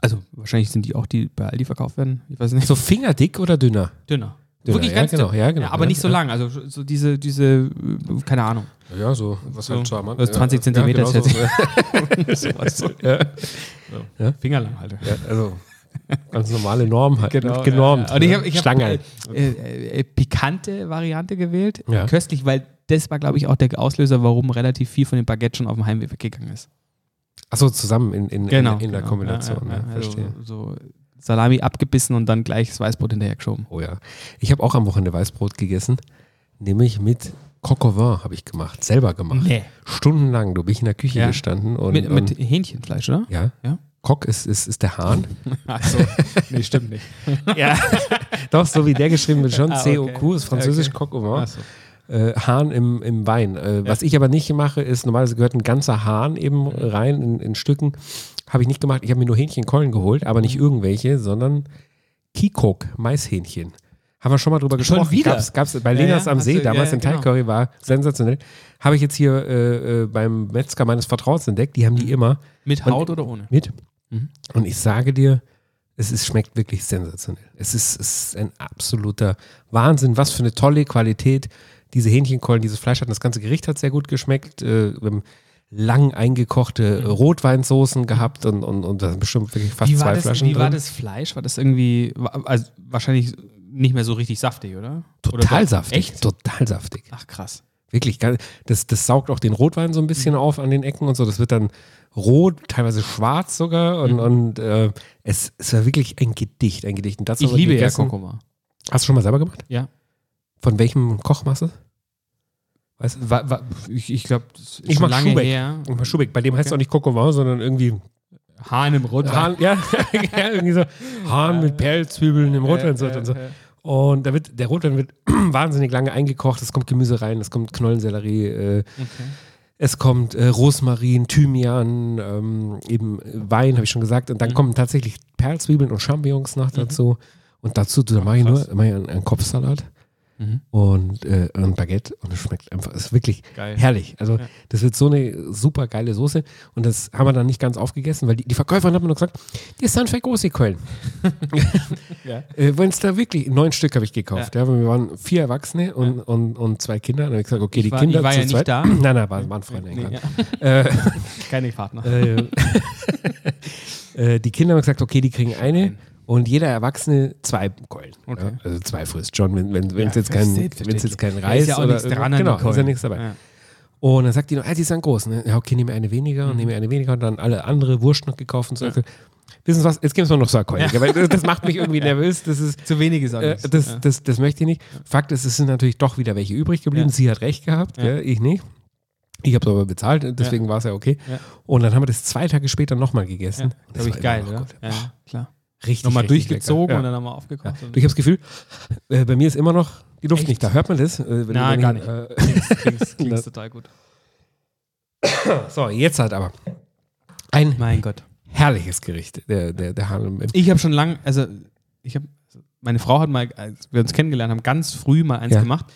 Also wahrscheinlich sind die auch, die bei Aldi verkauft werden. Ich weiß nicht. So fingerdick oder dünner? dünner. Wirklich ja, ganz genau, dünn. ja, genau, aber ja, nicht so ja. lang. Also so diese, diese, äh, keine Ahnung. Ja, so. Was So, halt so am was 20 Zentimeter ja, ist genau so. [LAUGHS] [LAUGHS] So. ja. Ja. Fingerlang halt. ja, also ganz normale Norm halt. Genau, genormt. ja, ja. Und ich ne? habe ich hab, Stange. äh, äh, äh, pikante Variante gewählt. Ja. Köstlich, weil das war, glaube ich, auch der Auslöser, warum relativ viel von dem Baguette schon auf dem Heimweg weggegangen ist. Achso, zusammen in, in, Genau. in, in der genau. Kombination. Ja, ja, ja, ja. Also, verstehe. so Salami abgebissen und dann gleich das Weißbrot hinterher geschoben. Oh ja. Ich habe auch am Wochenende Weißbrot gegessen, nämlich mit Coq au vin habe ich gemacht, selber gemacht. Nee. Stundenlang, du bin ich in der Küche Ja. gestanden und, Mit, mit und Hähnchenfleisch, oder? ja, Ja. Coq ist, ist, ist der Hahn. [LAUGHS] Achso, nee, stimmt nicht. [LAUGHS] ja. [LAUGHS] Doch, so wie der geschrieben wird schon. Ah, okay. C-O-Q ist französisch Okay. Coq au vin. Achso. Äh, Hahn im, im Wein. Äh, Was ich aber nicht mache, ist, normalerweise gehört ein ganzer Hahn eben rein in, in Stücken. Habe ich nicht gemacht. Ich habe mir nur Hähnchenkeulen geholt, aber nicht irgendwelche, sondern Kikok, Maishähnchen. Haben wir schon mal drüber Schon gesprochen. wieder? Gab's, gab's bei Ja, Lenas ja, am See, du- ja, damals ja, in genau. Thai-Curry, war sensationell. Habe ich jetzt hier äh, äh, beim Metzger meines Vertrauens entdeckt. Die haben die immer Mit Und- Haut oder ohne? mit. Mhm. Und ich sage dir, es ist, schmeckt wirklich sensationell. Es ist, es ist ein absoluter Wahnsinn. Was für eine tolle Qualität diese Hähnchenkeulen, dieses Fleisch hat. Und Das ganze Gericht hat sehr gut geschmeckt. Äh, wir haben lang eingekochte Mhm. Rotweinsoßen gehabt und, und, und da sind bestimmt wirklich fast zwei das, Flaschen wie drin. war das Fleisch? War das irgendwie, also wahrscheinlich nicht mehr so richtig saftig, oder? oder Total doch? saftig. Echt? Total saftig. Ach krass. Wirklich, das, das saugt auch den Rotwein so ein bisschen Mhm. auf an den Ecken und so. Das wird dann rot, teilweise schwarz sogar. Und, Mhm. und äh, es, es war wirklich ein Gedicht, ein Gedicht. Und das Ich liebe ja. Kurkuma. Hast du schon mal selber gemacht? Ja. Von welchem Kochmasse? Weißt du? Wa, wa, ich ich glaube, das ist Ich schon lange Schubeck. her. Mal Schubeck. Bei dem heißt es Okay. auch nicht vin, sondern irgendwie Hahn im Rotwein. Hahn, ja, [LAUGHS] ja, irgendwie so Hahn mit Perlzwiebeln im Rotwein Äh, und so. äh, Und da wird, der Rotwein wird [CLEARS THROAT] wahnsinnig lange eingekocht. Es kommt Gemüse rein, es kommt Knollensellerie, äh, Okay. Es kommt äh, Rosmarin, Thymian, ähm, eben Wein, habe ich schon gesagt. Und dann Mhm. kommen tatsächlich Perlzwiebeln und Champignons noch dazu. Und dazu da mache ich nur mach ich einen, einen Kopfsalat Mhm. und äh, ein Baguette. Und es schmeckt einfach, es ist wirklich Geil. herrlich. Also Ja. das wird so eine super geile Soße. Und das haben wir dann nicht ganz aufgegessen, weil die, die Verkäuferin hat mir nur gesagt, die sind für große. [LAUGHS] [LAUGHS] Ja. Äh, Wenn es da wirklich, neun Stück habe ich gekauft. Ja. weil wir waren vier Erwachsene und, und, und zwei Kinder. Und dann habe ich gesagt, okay, Ich die war- Kinder ich war ja nicht zweit. da. [CLEARS THROAT] Nein, nein, waren, waren Freunde. Nee, ja. [LAUGHS] Äh, Keine Partner. äh, die Kinder haben gesagt, okay, die kriegen eine und jeder Erwachsene zwei Keulen. Okay. Ja, also zwei frisst John, wenn es wenn, Ja, jetzt, kein, jetzt kein Reis ist ja auch oder nichts dran an genau, ist ja nichts dabei. Ja. Und dann sagt die noch, ah, die sind groß. Ne? Ja, okay, nehme eine weniger Mhm. und nehme eine weniger und dann alle andere Wurst noch gekauft und so. Wissen Sie was, jetzt geben wir noch so eine Keule. Weil das, das macht mich irgendwie [LAUGHS] nervös. Das ist, Zu wenig ist auch äh, das, ja. das, das möchte ich nicht. Fakt ist, es sind natürlich doch wieder welche übrig geblieben. Ja. Sie hat recht gehabt, Ja. ich nicht. Ich habe es aber bezahlt, deswegen war es ja okay. Ja. Und dann haben wir das zwei Tage später nochmal gegessen. ja. Das Glaube ich geil, noch oder? gut. Ja, ja, klar. Richtig, Nochmal richtig durchgezogen lecker. und dann nochmal aufgekocht. Ja. Ich habe das Gefühl, äh, bei mir ist immer noch die Luft Echt? nicht da. Hört man das? Äh, wenn gar ich, nicht. Äh, Klingt, [LAUGHS] total gut. [COUGHS] so, jetzt halt aber. Ein Mein Gott. herrliches Gericht, der, der, der Harlem. Ich habe schon lang, also ich habe, meine Frau hat mal, als wir uns kennengelernt haben, ganz früh mal eins Ja. gemacht.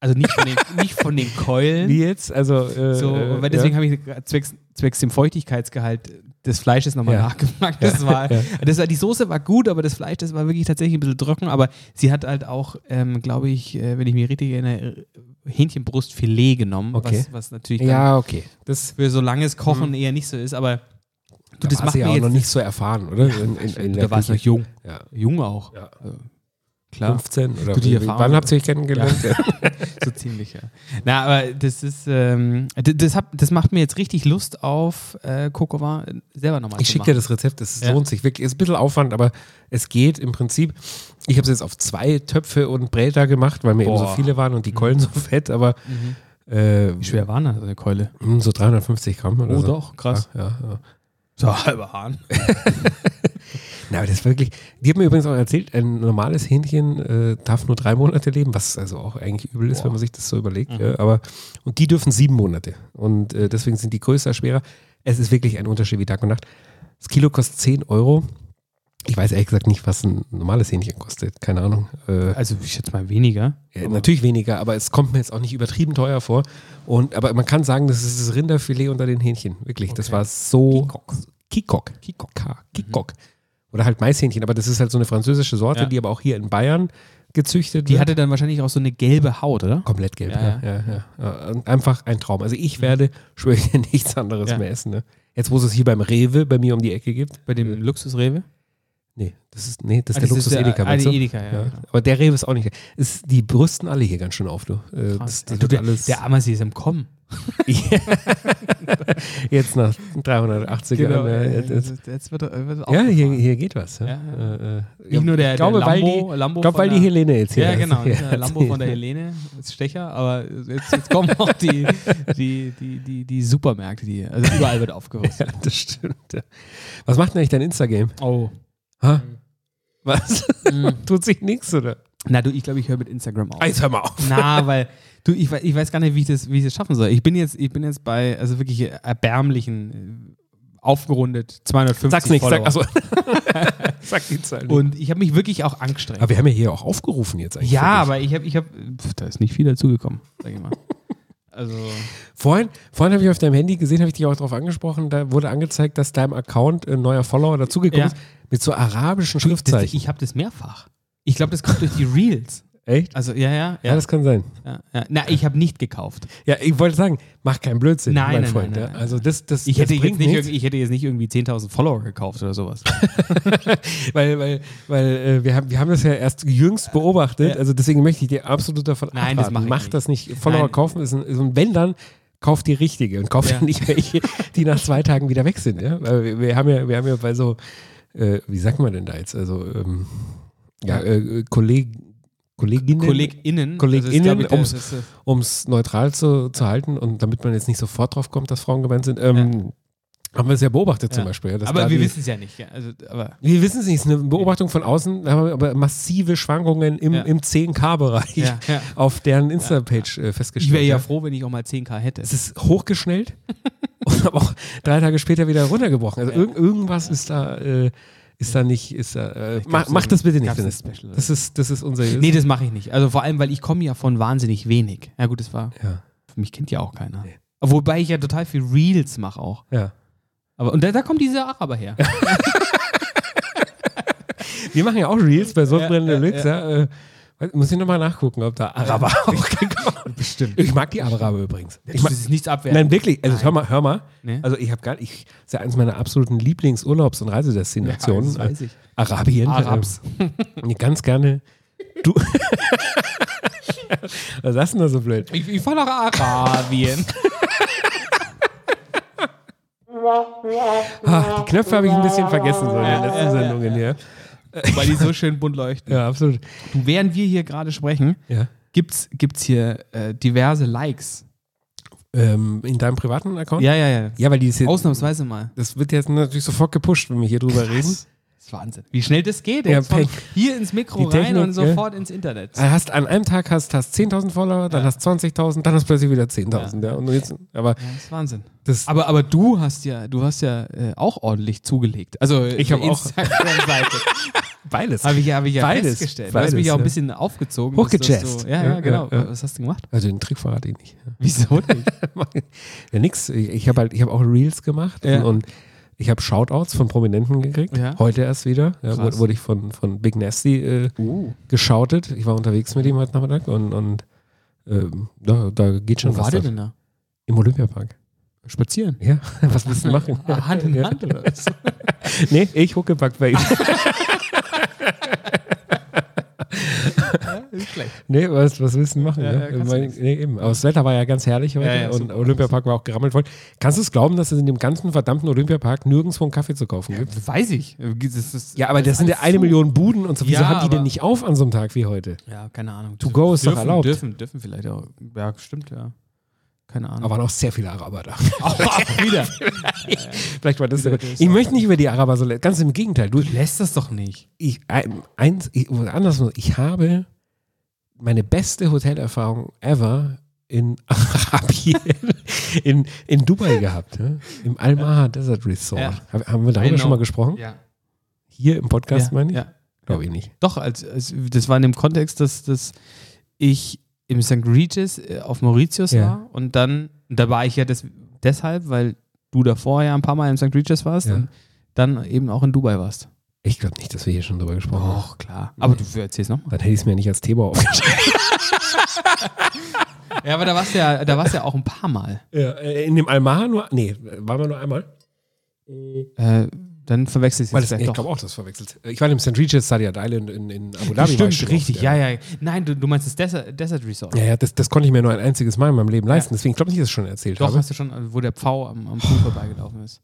Also nicht von den, [LAUGHS] nicht von den Keulen. Wie jetzt? Also, äh, So, äh, weil deswegen ja. habe ich zwecks, zwecks dem Feuchtigkeitsgehalt des Fleisches nochmal Ja. nachgemacht. Das war, Ja. das war, die Soße war gut, aber das Fleisch, das war wirklich tatsächlich ein bisschen trocken. Aber sie hat halt auch, ähm, glaube ich, äh, wenn ich mich richtig erinnere, Hähnchenbrustfilet genommen, Okay. was, was natürlich Ja, okay. Das für so langes Kochen eher nicht so ist. Aber du, da das macht sie ja auch jetzt noch nicht so erfahren, oder? In, in, in der da war es noch jung. Ja. Jung auch. Ja. Also, klar. 15 oder Du, die Erfahrung- wann habt ihr euch kennengelernt? Ja. [LAUGHS] so ziemlich, ja. Na, aber das ist, ähm, das, hab, das macht mir jetzt richtig Lust auf äh, Kokova selber nochmal Ich schicke dir das Rezept, es Ja. lohnt sich wirklich. Ist ein bisschen Aufwand, aber es geht im Prinzip. Ich habe es jetzt auf zwei Töpfe und Bräter gemacht, weil mir eben so Boah. viele waren und die Keulen so [LAUGHS] fett, aber äh, Wie schwer war denn so eine Keule? hm, so 350 Gramm oder Oh, so. doch, krass. Ja, ja, ja. So halber Hahn. [LAUGHS] Na, aber das ist wirklich. Die hat mir übrigens auch erzählt, ein normales Hähnchen äh, darf nur drei Monate leben, was also auch eigentlich übel ist, Boah. wenn man sich das so überlegt. Mhm. Ja, aber und die dürfen sieben Monate und äh, deswegen sind die größer, schwerer. Es ist wirklich ein Unterschied wie Tag und Nacht. Das Kilo kostet 10 Euro. Ich weiß ehrlich gesagt nicht, was ein normales Hähnchen kostet. Keine Ahnung. Äh, Also ich schätze mal weniger. ja, natürlich weniger, aber es kommt mir jetzt auch nicht übertrieben teuer vor. Und, aber man kann sagen, das ist das Rinderfilet unter den Hähnchen. Wirklich. Das Okay. war so. Kikok. Kikok. Kikok. Kikok. Oder halt Maishähnchen, aber das ist halt so eine französische Sorte, Ja. die aber auch hier in Bayern gezüchtet Die wird. hatte dann wahrscheinlich auch so eine gelbe Haut, oder? Komplett gelb, Ja, ja. Ja. Und Einfach ein Traum. Also ich werde, [LAUGHS] schwöre ich, nichts anderes mehr essen. Ne? Jetzt, wo es es hier beim Rewe bei mir um die Ecke gibt. Bei dem Luxusrewe? Nee, das ist, nee, das ist Ah, der das ist Luxus der- Edeka. ah, du? Edeka, ja, ja. genau. Aber der Rewe ist auch nicht. Ist, die brüsten alle hier ganz schön auf, du. Äh, das, das du, der, alles der Ammersee ist im Kommen. [LAUGHS] jetzt nach 380 Jahren. Ja, äh, jetzt, jetzt, wird, er- wird ja hier, hier geht was. Ja. Ja, ja. Äh, äh, Nicht nur der, ich glaube, der weil Lambo, die, Lambo ich glaube, weil die Helene jetzt hier Ja, ist. genau. [LAUGHS] Ja, Der Lambo von der Helene ist Stecher, aber jetzt, jetzt kommen auch die, die, die, die, die Supermärkte, die, also überall wird aufgerüstet. Ja, das stimmt. Ja. Was macht denn eigentlich dein Instagram? Oh. Ha? Was? Mhm. [LAUGHS] Tut sich nichts, oder? Na du, ich glaube, ich höre mit Instagram auf. Jetzt hör mal auf. Na, weil du, ich, ich weiß gar nicht, wie ich das, wie ich das schaffen soll. Ich bin jetzt, ich bin jetzt bei, also wirklich erbärmlichen, äh, aufgerundet 250 Sag's nicht, sag, Follower. achso. [LAUGHS] sag die Zahl nicht. Und ich habe mich wirklich auch angestrengt. Aber wir haben ja hier auch aufgerufen jetzt eigentlich. ja, aber ich habe, ich habe, da ist nicht viel dazugekommen, sag ich mal. Also, Vorhin, vorhin habe ich auf deinem Handy gesehen, habe ich dich auch darauf angesprochen, da wurde angezeigt, dass deinem Account ein neuer Follower dazugekommen Ja. ist mit so arabischen Schriftzeichen. ich habe das mehrfach. Ich glaube, das kommt durch die Reels. Echt? Also, ja, ja, Ja, das kann sein. ja, ja. Na, ich habe nicht gekauft. Ja, ich wollte sagen, mach keinen Blödsinn, Nein, mein nein, Freund. nein, nein, Also das, das, Ich das hätte, jetzt nicht, ich hätte jetzt nicht irgendwie 10.000 Follower gekauft oder sowas. [LAUGHS] weil, weil, weil äh, wir, haben, wir haben das ja erst jüngst beobachtet, also deswegen möchte ich dir absolut davon Nein, das abraten. mach ich Mach nicht. das nicht. Follower kaufen ist ein, ist ein wenn dann, kauf die richtige und kauf Ja. [LAUGHS] nicht welche, die nach zwei Tagen wieder weg sind. Ja? Weil wir, wir, haben ja, wir haben ja bei so, äh, wie sagt man denn da jetzt? Also, ähm, ja, äh, Kolleg, Kolleginnen, KollegInnen. KollegInnen, ich, um es neutral zu, zu halten und damit man jetzt nicht sofort drauf kommt, dass Frauen gemeint sind, ähm, Haben wir es ja beobachtet zum Ja. Beispiel. ja, dass aber wir wissen es ja nicht. Ja. Also, aber Wir wissen es nicht, es ist eine Beobachtung von außen, aber massive Schwankungen im, Ja. im 10K-Bereich Ja, ja. auf deren Insta-Page äh, ich festgestellt. wäre ja ja. froh, wenn ich auch mal 10k hätte. Es ist hochgeschnellt [LAUGHS] und aber auch drei Tage später wieder runtergebrochen. Also irg irgendwas ist da, äh, ist da nicht, ist da, äh, mach, so mach das bitte nicht, Dennis. Special, Das ist, das ist unseriös. Nee, das mache ich nicht. Also vor allem, weil ich komme ja von wahnsinnig wenig. Ja gut, das war, ja, mich kennt ja auch keiner. Nee. Wobei ich ja total viel Reels mache auch. ja. Aber, und da, da kommt dieser Araber her. [LAUGHS] Wir machen ja auch Reels bei Sodbrennen Ja, ja, Deluxe. Ja, äh, muss ich nochmal nachgucken, ob da Araber [LAUGHS] auch gekommen Bestimmt. Ich mag die Araber übrigens. Ich mag, das ist nichts abwerten. nein, wirklich. Also Nein. hör mal, hör mal. Nee. Also ich habe gar ich, das ist ja eines meiner absoluten Lieblingsurlaubs- und Reisedestinationen. Ja, das weiß ich. Arabien. Arabs. Äh, ganz gerne. Du. [LAUGHS] Was ist denn da so blöd? Ich, ich fahre nach Arabien. [LAUGHS] Ah, die Knöpfe habe ich ein bisschen vergessen so in den letzten Sendungen hier. [LAUGHS] weil die so schön bunt leuchten. Ja, absolut. Du, während wir hier gerade sprechen, Ja. gibt's, gibt's hier äh, diverse Likes. Ähm, in deinem privaten Account? Ja, ja, ja. Ja, weil die ist jetzt, Ausnahmsweise mal. das wird jetzt natürlich sofort gepusht, wenn wir hier drüber reden. Das ist Wahnsinn. Wie schnell das geht. Ja, hier ins Mikro Die rein Technik, und sofort ins Internet. Also hast an einem Tag hast, hast 10.000 Follower, dann hast 20.000, dann hast plötzlich wieder 10.000. Ja. Und jetzt, aber Ja, das ist Wahnsinn. das, Aber, aber du hast ja, du hast ja äh, auch ordentlich zugelegt. Also Ich hab auch- Instagram-Seite. [LAUGHS] beides. habe ich, ja- hab ich ja Beides, festgestellt. du beides, hast mich ja auch ein bisschen aufgezogen. Hochgejazzt. So, ja, Ja, genau. ja, ja. Was hast du gemacht? Also den Trick verrate ich nicht. [LAUGHS] Wieso nicht? [LAUGHS] Ja, nix. Ich, habe halt, ich habe auch Reels gemacht Ja. und, und ich habe Shoutouts von Prominenten gekriegt. Ja. Heute erst wieder. Ja, wurde, wurde ich von, von Big Nasty äh, Uh. geschautet. Ich war unterwegs mit ihm heute Nachmittag und, und ähm, da, da geht schon Wo was. war der denn da? Im Olympiapark. Spazieren. Ja, [LAUGHS] was willst du machen? Ah, Hand in. Hand oder was? Nee, ich huckepack bei ihm. Schlecht. Nee, was, was willst du machen? Ja, Ja, ja, Mein- nee, eben. Aber das Wetter war ja ganz herrlich heute Ja, ja, und. Olympiapark war auch gerammelt voll. Kannst du es glauben, dass es in dem ganzen verdammten Olympiapark nirgendwo einen Kaffee zu kaufen gibt? Das weiß ich. Das ist, Ja, aber das, sind ja eine zu. Million Buden und so. Wieso Ja, haben die denn nicht auf an so einem Tag wie heute? Ja, keine Ahnung. To go ist doch dürfen, erlaubt. Dürfen, dürfen vielleicht auch. Ja, stimmt, ja. Keine Ahnung. Aber waren auch sehr viele Araber da. [LAUGHS] auch [LAUGHS] wieder. [LAUGHS] Vielleicht war das der Ja, Grund. das ist Ich auch- möchte nicht über die Araber so, ganz im Gegenteil. Du, Lässt das doch nicht. ich, ein- eins, ich, andersrum, ich habe meine beste Hotelerfahrung ever in Arabien, in, in Dubai gehabt, ne? im Al-Maha Desert Resort. Ja. Hab, haben wir darüber know. schon mal gesprochen? Ja. Hier im Podcast, ja, meine ich? ja. Glaube ich nicht. Doch, als, als, das war in dem Kontext, dass, dass ich im St. Regis äh, auf Mauritius Ja. war und dann, da war ich ja des, deshalb, weil du davor ja ein paar Mal im St. Regis warst Ja. und dann eben auch in Dubai warst. Ich glaube nicht, dass wir hier schon drüber gesprochen haben. Och, klar. Aber du erzählst nochmal. Dann hätte ich es mir nicht als Thema aufgeschrieben. [LAUGHS] Ja, aber da warst du ja, da warst ja auch ein paar Mal. ja, äh, in dem Al-Maha nur, nee, waren wir nur einmal? Äh, dann Weil es das, vielleicht ich doch. glaube auch, das verwechselt. Ich war im St. Regis Stadion Island in, in Abu Dhabi. ich Stimmt, richtig, oft, ja, ja. Nein, du, du meinst das Desert, Desert Resort. Ja, ja, das, das konnte ich mir nur ein einziges Mal in meinem Leben leisten. Deswegen glaube ich dass ich es schon erzählt Doch, habe. hast du schon, wo der Pfau am, am Pool vorbeigelaufen ist.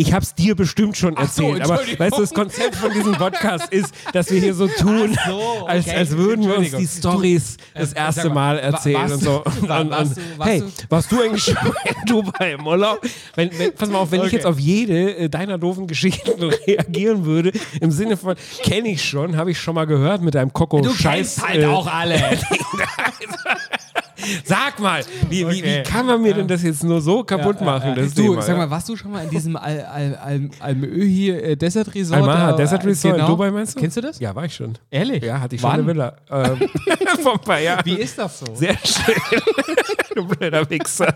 Ich habe es dir bestimmt schon Ach so, erzählt. aber weißt du, das Konzept von diesem Podcast ist, dass wir hier so tun, so, als, okay, als würden wir uns die Stories das äh, erste sag mal, erzählen und so. [LAUGHS] Und, und, warst hey, warst du eigentlich schon in Dubai im Urlaub? Wenn, wenn, pass mal auf, wenn ich Okay. jetzt auf jede äh, deiner doofen Geschichten [LAUGHS] reagieren würde, im Sinne von, kenne ich schon, habe ich schon mal gehört mit deinem Koko Du Scheiß. kennst halt äh, auch alle. [LAUGHS] Sag mal, wie, wie, wie Okay. kann man mir denn das jetzt nur so kaputt machen? Das du, Thema, sag mal, warst du schon mal in diesem Al Al Al äh, Desert Resort? Almaha Desert Resort genau. in Dubai meinst du? Kennst du das? Ja, war ich schon. Ehrlich? Ja, hatte ich schon eine Villa. Ähm, [LAUGHS] vor ein paar Jahren. Wie ist das so? Sehr schön. [LAUGHS] du blöder Wichser.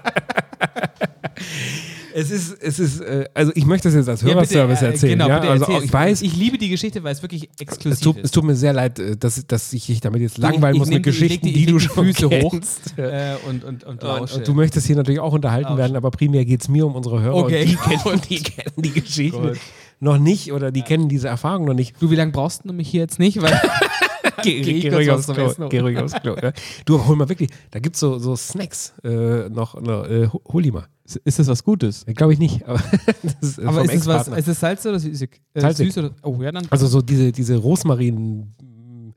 Es ist, es ist, äh, also ich möchte das jetzt als Ja, Hörerservice äh, erzählen. Genau, ja? also auch, ich weiß, Ich liebe die Geschichte, weil es wirklich es exklusiv tut, es ist. tut mir sehr leid, äh, dass, dass ich dich damit jetzt langweilen ich muss nehm mit die- ich Geschichten, die- die, ich du schon Füße hoch. kennst. Äh, und, und, und Und, und du möchtest hier natürlich auch unterhalten Lausche. werden, aber primär geht es mir um unsere Hörer Okay. und [LAUGHS] die kennen, die kennen die Geschichten Gut. noch nicht oder die kennen diese Erfahrung noch nicht. Du, wie lange brauchst du mich hier jetzt nicht? Weil [LAUGHS] Geh, Geh ruhig aufs Klo. Essen holen. Geh ruhig aufs Klo. Ja. Du, hol mal wirklich, da gibt es so, so Snacks äh, noch, noch äh, hol- die mal. ist das was Gutes? Glaube ich nicht, aber, [LAUGHS] das ist, äh, Aber ist es was? Ist es Salz oder süß? Äh, Salzig. süß oder? Oh ja, dann. Also so diese, diese Rosmarin mm,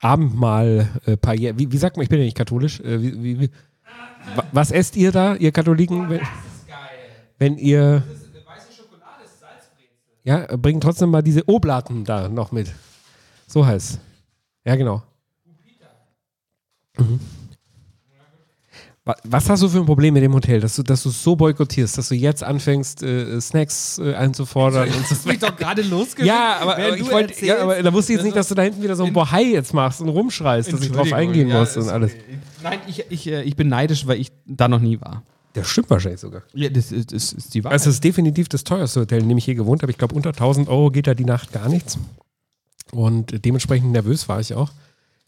Abendmahl äh, Paella. Wie, wie sagt man, ich bin ja nicht katholisch. Äh, wie, wie, wie, wa- was esst ihr da, ihr Katholiken, wenn, wenn ihr Ja, äh, bring trotzdem mal diese Oblaten da noch mit. So heißt Ja, genau. Mhm. Wa- Was hast du für ein Problem mit dem Hotel, dass du, dass du so boykottierst, dass du jetzt anfängst, äh, Snacks äh, einzufordern? und so Das bin doch gerade losgewesen. ja, aber, aber ich wollte, ja, aber da wusste ich jetzt nicht, dass du da hinten wieder so ein Bohai jetzt machst und rumschreist, dass ich drauf eingehen muss und alles. Nein, ich, ich, äh, ich bin neidisch, weil ich da noch nie war. Das stimmt wahrscheinlich sogar. Ja, das ist, das ist die Wahrheit. Also es ist definitiv das teuerste Hotel, in dem ich je gewohnt habe. Ich glaube, unter 1000 Euro geht da die Nacht gar nichts. Und dementsprechend nervös war ich auch.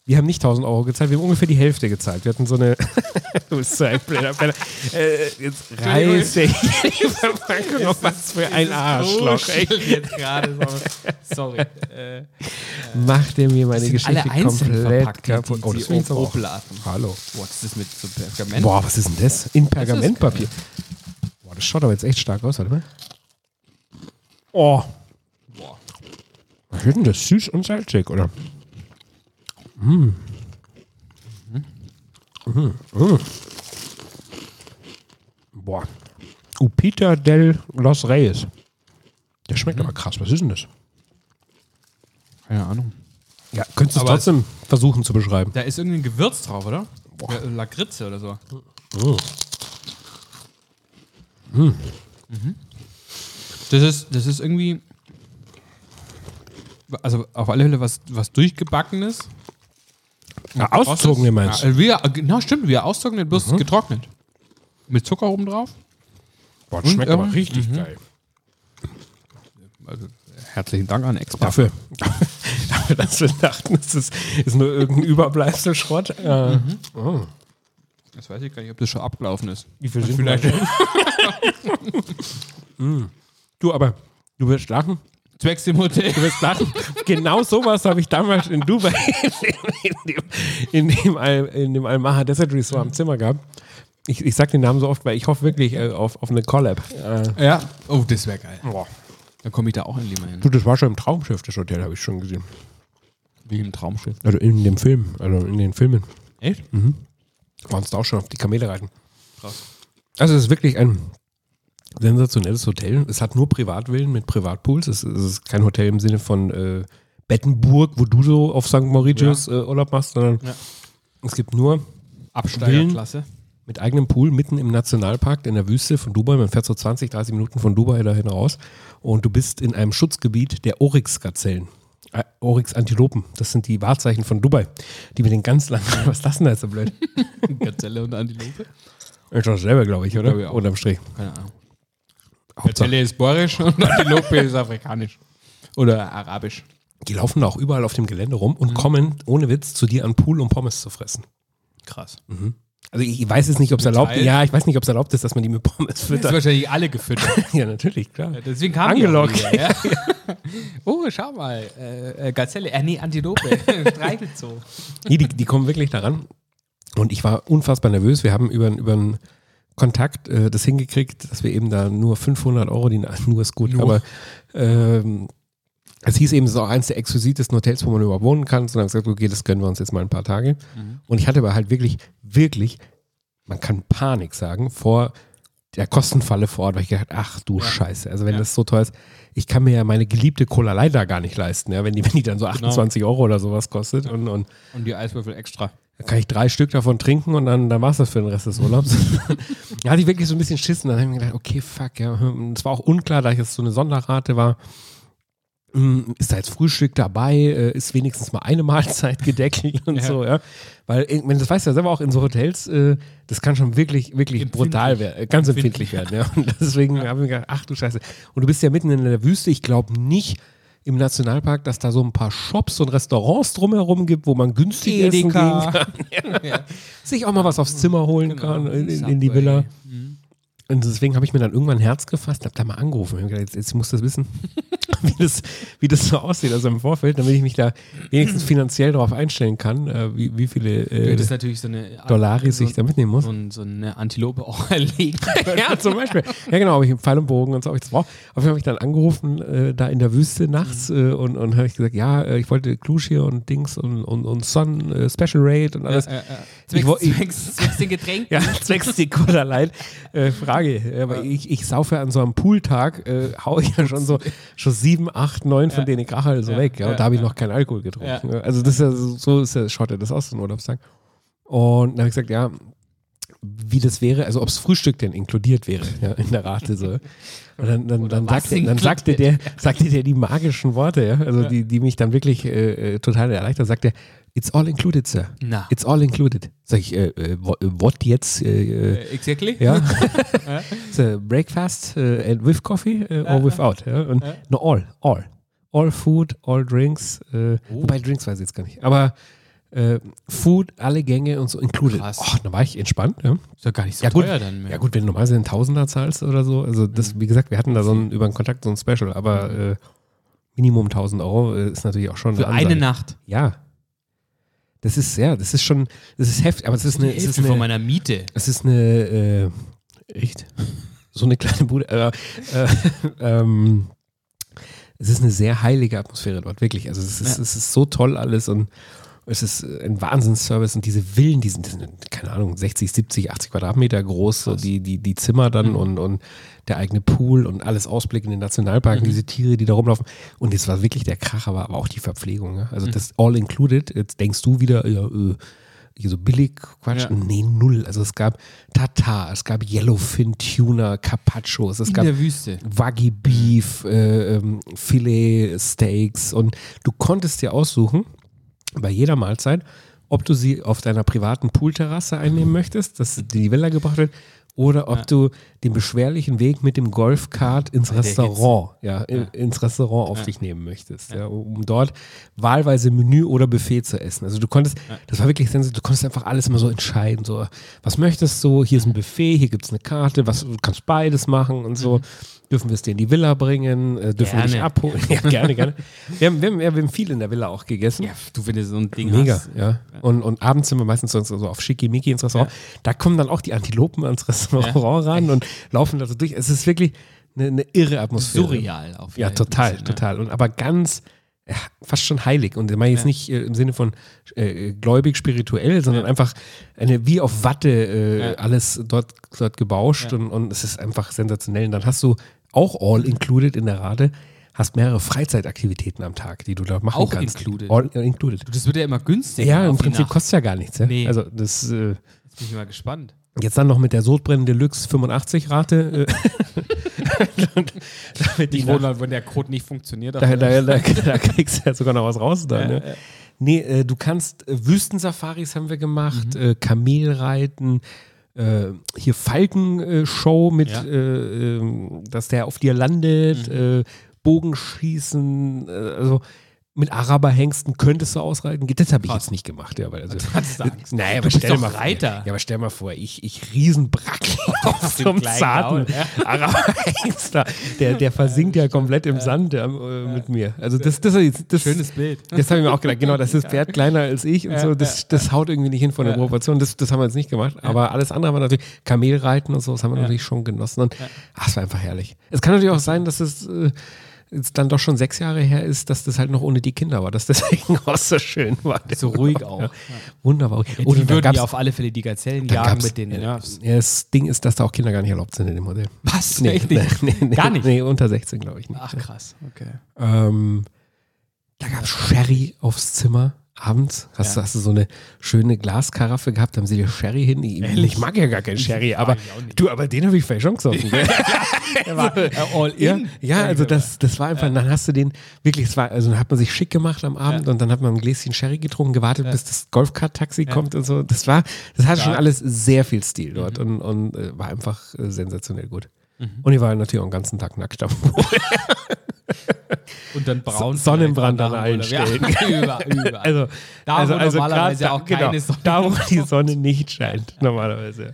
Wir haben nicht 1000 Euro gezahlt, wir haben ungefähr die Hälfte gezahlt. Wir hatten so eine. [LAUGHS] du bist so ein blöder Penner. Äh, jetzt reiß dich. Verpackung auf was für ein Arschloch. Ey. jetzt gerade. so- Sorry. Äh, Macht der mir meine Geschichte alle komplett verpackt, die- kaputt. die- Oh, die das aber auch. Hallo. Boah, das ist mit so Pergament. Boah, was ist denn das? In Pergamentpapier. Boah, das schaut aber jetzt echt stark aus, warte mal. Oh. Boah. Was ist denn das? Süß und salzig, oder? Mm. Mm. Mm. Boah. Upita del Los Reyes. Der schmeckt aber krass. Was ist denn das? Keine Ahnung. Ja, könntest du es Aber trotzdem versuchen zu beschreiben. Da ist irgendein Gewürz drauf, oder? Ja, Lakritze oder so. Mhm. Das ist, das ist irgendwie. Also auf alle Fälle was, was durchgebackenes. Ja, ausgezogen, meinst du? Ja, wie, genau, stimmt, wie ausgezogen, bloß getrocknet. Mit Zucker oben drauf. Boah, das schmeckt aber ähm, richtig geil. Also, herzlichen Dank an Experten. Dafür, dafür, dass wir dachten, es ist, ist nur irgendein Überbleibsel Schrott. Äh, oh. Das weiß ich gar nicht, ob das schon abgelaufen ist. Wie viel sind Vielleicht- wir? [LAUGHS] Mm. Du, aber du wirst lachen. Zwecks im Hotel. Du wirst lachen. genau sowas habe ich damals in Dubai [LAUGHS] in dem, in dem, Al, in dem Al-Maha Desert Resort am Zimmer gehabt. Ich, ich sag den Namen so oft, weil ich hoffe wirklich äh, auf, auf eine Collab. Äh, Ja. Oh, das wäre geil. boah. Dann komme ich da auch endlich mal hin. Du, das war schon im Traumschiff, das Hotel, habe ich schon gesehen. Wie im Traumschiff. Also in dem Film, also in den Filmen. Echt? Waren es da auch schon auf die Kamele reiten. Krass. Also es ist wirklich ein sensationelles Hotel. Es hat nur Privatvillen mit Privatpools. Es, es ist kein Hotel im Sinne von äh, Bettenburg, wo du so auf St. Mauritius äh, Urlaub machst, sondern Ja. es gibt nur Absteigerklasse. mit eigenem Pool mitten im Nationalpark in der Wüste von Dubai. Man fährt so 20, 30 Minuten von Dubai dahin raus und du bist in einem Schutzgebiet der Oryx-Gazellen. Äh, Oryx-Antilopen, das sind die Wahrzeichen von Dubai, die mit den ganz langen, [LAUGHS] was ist das denn da jetzt so blöd? Gazelle und Antilope. Ich doch selber, glaube ich, oder? Glaube ich. Unterm Strich. Keine Ahnung. Gazelle ist borisch und [LAUGHS] Antilope ist afrikanisch. Oder arabisch. die laufen da auch überall auf dem Gelände rum Mhm. und kommen, ohne Witz, zu dir an Pool, um Pommes zu fressen. Krass. Also ich weiß jetzt nicht, ob es erlaubt Teil? Ja, ich weiß nicht, ob es erlaubt ist, dass man die mit Pommes Das ist füttert. wahrscheinlich alle gefüttert. [LAUGHS] Ja, natürlich, klar. Deswegen kam Angelockt. Die wieder, ja? [LAUGHS] oh, schau mal. Äh, äh, Gazelle. Äh, nee, Antilope. Streichelt so. Nee, die, die kommen wirklich daran. Und ich war unfassbar nervös. Wir haben über, über einen Kontakt äh, das hingekriegt, dass wir eben da nur 500 Euro, die [LAUGHS] nur ist gut, Nur. aber ähm, es hieß eben, es ist auch eines der exquisitesten Hotels, wo man überhaupt wohnen kann. Und dann haben wir gesagt, okay, das gönnen wir uns jetzt mal ein paar Tage. Und ich hatte aber halt wirklich, wirklich, man kann Panik sagen, vor der Kostenfalle vor Ort, weil ich gedacht, ach du Scheiße, also wenn Ja. das so teuer ist, ich kann mir ja meine geliebte Cola Light gar nicht leisten, ja, wenn die, [LAUGHS] wenn die dann so 28 Euro oder sowas kostet und, und Und die Eiswürfel extra. Kann ich drei Stück davon trinken und dann, dann war es das für den Rest des Urlaubs. [LAUGHS] da hatte ich wirklich so ein bisschen Schiss und dann habe ich mir gedacht, okay, fuck, ja. Es war auch unklar, da ich jetzt so eine Sonderrate war. hm, Ist da jetzt Frühstück dabei? Äh, Ist wenigstens mal eine Mahlzeit gedeckelt und Ja. so, ja. Weil, wenn das weißt du ja selber auch in so Hotels, äh, das kann schon wirklich, wirklich Empfindlich. brutal werden, äh, ganz empfindlich werden, ja. Und deswegen habe ich mir gedacht, ach du Scheiße. Und du bist ja mitten in der Wüste, ich glaube nicht, im Nationalpark, dass da so ein paar Shops und Restaurants drumherum gibt, wo man günstig essen gehen Edeka. kann [LAUGHS] ja. sich auch mal was aufs Zimmer holen Genau. kann in, in, in die. Villa. Und deswegen habe ich mir dann irgendwann ein Herz gefasst, habe da mal angerufen. Gedacht, jetzt, jetzt muss das wissen, [LAUGHS] [LAUGHS] wie das, wie das so aussieht, also im Vorfeld, damit ich mich da wenigstens finanziell darauf einstellen kann, äh, wie, wie viele äh, hättest natürlich so eine Dollaris so, ich da mitnehmen muss. so, so eine Antilope auch [LAUGHS] erlegen. [LAUGHS] ja, zum Beispiel. Ja, genau, habe ich im Pfeil und Bogen und so, ob ich das brauche. Auf jeden Fall habe ich dann angerufen, äh, da in der Wüste nachts äh, und, und habe ich gesagt, ja, äh, ich wollte Klusch hier und Dings und, und, und Sun äh, Special Rate und alles. Äh, Ich wo- zwecks, ich- zwecks, zwecks den. Ja, zwecks Light. Äh, Frage, aber ich, ich saufe an so einem Pooltag, äh, hau ich ja schon so, schon so sieben, acht, neun von denen krache halt so Ja, weg. Ja, ja, und da habe ich ja. noch keinen Alkohol getrunken. Ja. Ja. Also das ist ja so, ist ja, schaut ja das aus, so ein Urlaubstag. Und dann habe ich gesagt, ja, wie das wäre, also ob das Frühstück denn inkludiert wäre, ja, in der Rate so. Und dann, dann, dann, sagte, dann sagte der, sagte der die magischen Worte, ja, also die, die mich dann wirklich äh, äh, total erleichtert, sagte er, it's all included, sir. Na. It's all included. Sag ich, äh, äh, what, what jetzt? Äh, äh, Exactly? [LAUGHS] ja. so, breakfast and with coffee or without. Ja? Und, No, all, all. All food, all drinks. Äh, Oh. Wobei Drinks weiß ich jetzt gar nicht. Aber äh, Food, alle Gänge und so included. Krass. Oh, da war ich entspannt. Ja, Ist ja gar nicht so Ja, gut. teuer dann mehr. ja gut, wenn du normalerweise einen Tausender zahlst oder so. Also das, wie gesagt, wir hatten da so ein, über einen Kontakt so ein Special, aber äh, Minimum 1000 Euro äh, ist natürlich auch schon Für eine. Nacht. Ja. Das ist, ja, das ist schon, das ist heftig, aber es ist eine, es ist Hälfte von eine, meiner Miete. es ist eine, äh, echt? [LAUGHS] So eine kleine Bude. Äh, äh, [LAUGHS] ähm, es ist eine sehr heilige Atmosphäre dort, wirklich. Also es ist, Ja. es ist so toll alles und es ist ein Wahnsinnsservice und diese Villen, die sind, die sind, keine Ahnung, 60, 70, 80 Quadratmeter groß, so die, die, die Zimmer dann Mhm. und, und der eigene Pool und alles Ausblick in den Nationalpark, Mhm. diese Tiere, die da rumlaufen. Und es war wirklich der Kracher, war aber auch die Verpflegung. Ja? Mhm. Also das All Included, jetzt denkst du wieder, ja, äh, hier so billig Quatsch. Ja. Nee, null. Also es gab Tartar, es gab Yellowfin Tuna, Carpaccios, es In gab. Wagyu Beef, äh, ähm, Filet Steaks und du konntest dir aussuchen, bei jeder Mahlzeit, ob du sie auf deiner privaten Poolterrasse einnehmen möchtest, dass die Villa gebracht wird, oder ob Ja. du den beschwerlichen Weg mit dem Golfkart ins Restaurant, ja, Ja. ins Restaurant auf Ja. dich nehmen möchtest, ja. um dort wahlweise Menü oder Buffet zu essen. Also du konntest, das war wirklich sensationell, du konntest einfach alles immer so entscheiden, so, was möchtest du, hier ist ein Buffet, hier gibt es eine Karte, was, du kannst beides machen und so. Dürfen wir es dir in die Villa bringen? Äh, dürfen wir dich Gerne. abholen? [LAUGHS] Ja, gerne, gerne. Wir haben, wir, haben, ja, wir haben viel in der Villa auch gegessen. Ja, du, wenn du so ein Ding Mega, hast. ja. Und, und abends sind wir meistens so so auf Schickimicki ins Restaurant. Da kommen dann auch die Antilopen ans Restaurant [LAUGHS] ran und laufen da so durch. Es ist wirklich eine, eine irre Atmosphäre. Surreal auf Ja, jeden total, Fall, ne? total. Und aber ganz, ja, fast schon heilig. Und ich meine jetzt Ja. nicht äh, im Sinne von äh, gläubig, spirituell, sondern Ja. einfach eine, wie auf Watte äh, Ja. alles dort, dort gebauscht Ja. und, und es ist einfach sensationell. Und dann hast du auch all included in der Rate, hast mehrere Freizeitaktivitäten am Tag, die du dort machen Auch kannst. included? All included. Das wird ja immer günstiger. Ja, im Prinzip Nacht. kostet ja gar nichts. Ja? Nee. Also das äh, Jetzt bin ich mal gespannt. jetzt dann noch mit der Sodbrennen Deluxe 85 Rate. Äh, [LAUGHS] damit die Ich nach- wundere, wenn der Code nicht funktioniert. da, da, da, da kriegst du ja sogar noch was raus dann. Ja, ne? ja. Nee, äh, du kannst äh, Wüstensafaris haben wir gemacht, Mhm. äh, Kamelreiten, äh, hier Falkenshow mit, Ja. äh, ähm, dass der auf dir landet, Mhm. äh, Bogenschießen, äh, also mit Araberhengsten könntest du ausreiten. Das habe ich Krass. jetzt nicht gemacht, ja, weil also, [LAUGHS] Angst? Naja, aber stell mal Reiter. Vor, ja, aber stell mal vor, ich, ich Riesenbrackel [LAUGHS] auf so einem zarten Gaul, Araberhengst da. Der, der [LAUGHS] versinkt ja komplett im Sand ja, äh, mit mir. Also das, das, das, das Schönes Bild. das habe ich mir auch gedacht. Genau, das ist Pferd kleiner als ich und so. Das, das haut irgendwie nicht hin von der Ja. Proportion. Das, das haben wir jetzt nicht gemacht. Aber alles andere war natürlich Kamelreiten und so, das haben wir Ja. natürlich schon genossen. Und ach, es war einfach herrlich. Es kann natürlich auch sein, dass es äh, jetzt dann doch schon sechs Jahre her ist, dass das halt noch ohne die Kinder war, dass deswegen [LAUGHS] auch so schön war. So ruhig auch. Ja. Wunderbar. Ja, Oder die da würden ja auf alle Fälle die Gazellen jagen mit den ja, Nerves. ja, das Ding ist, dass da auch Kinder gar nicht erlaubt sind in dem Modell. Was? Nee, Echt nee, nicht? nee, nee, Gar nicht? Nee, unter 16 glaube ich nicht. Ach krass, okay. Ähm, da gab es Sherry aufs Zimmer abends. Hast, du Ja. hast du so eine schöne Glaskaraffe gehabt, haben sie dir Sherry hin. Ich, ich mag ja gar keinen Sherry, aber du, aber den habe ich vielleicht schon gesoffen. [LAUGHS] Der war äh, all ja, in. ja, also das, das war einfach, dann hast du den wirklich, es war, also dann hat man sich schick gemacht am Abend Ja. und dann hat man ein Gläschen Sherry getrunken, gewartet, bis das Golfkart-Taxi kommt und so. Das war, das hatte schon alles sehr viel Stil dort Mhm. und, und äh, war einfach äh, sensationell gut. Und ich war natürlich auch den ganzen Tag nackt am [LAUGHS] [LAUGHS] Und dann braun. Sonnenbrand an allen Stellen. Ja, [LAUGHS] überall, überall. Also, Da, also, wo also normalerweise grad auch keine genau, Sonne Da, wo die Sonne nicht scheint, normalerweise.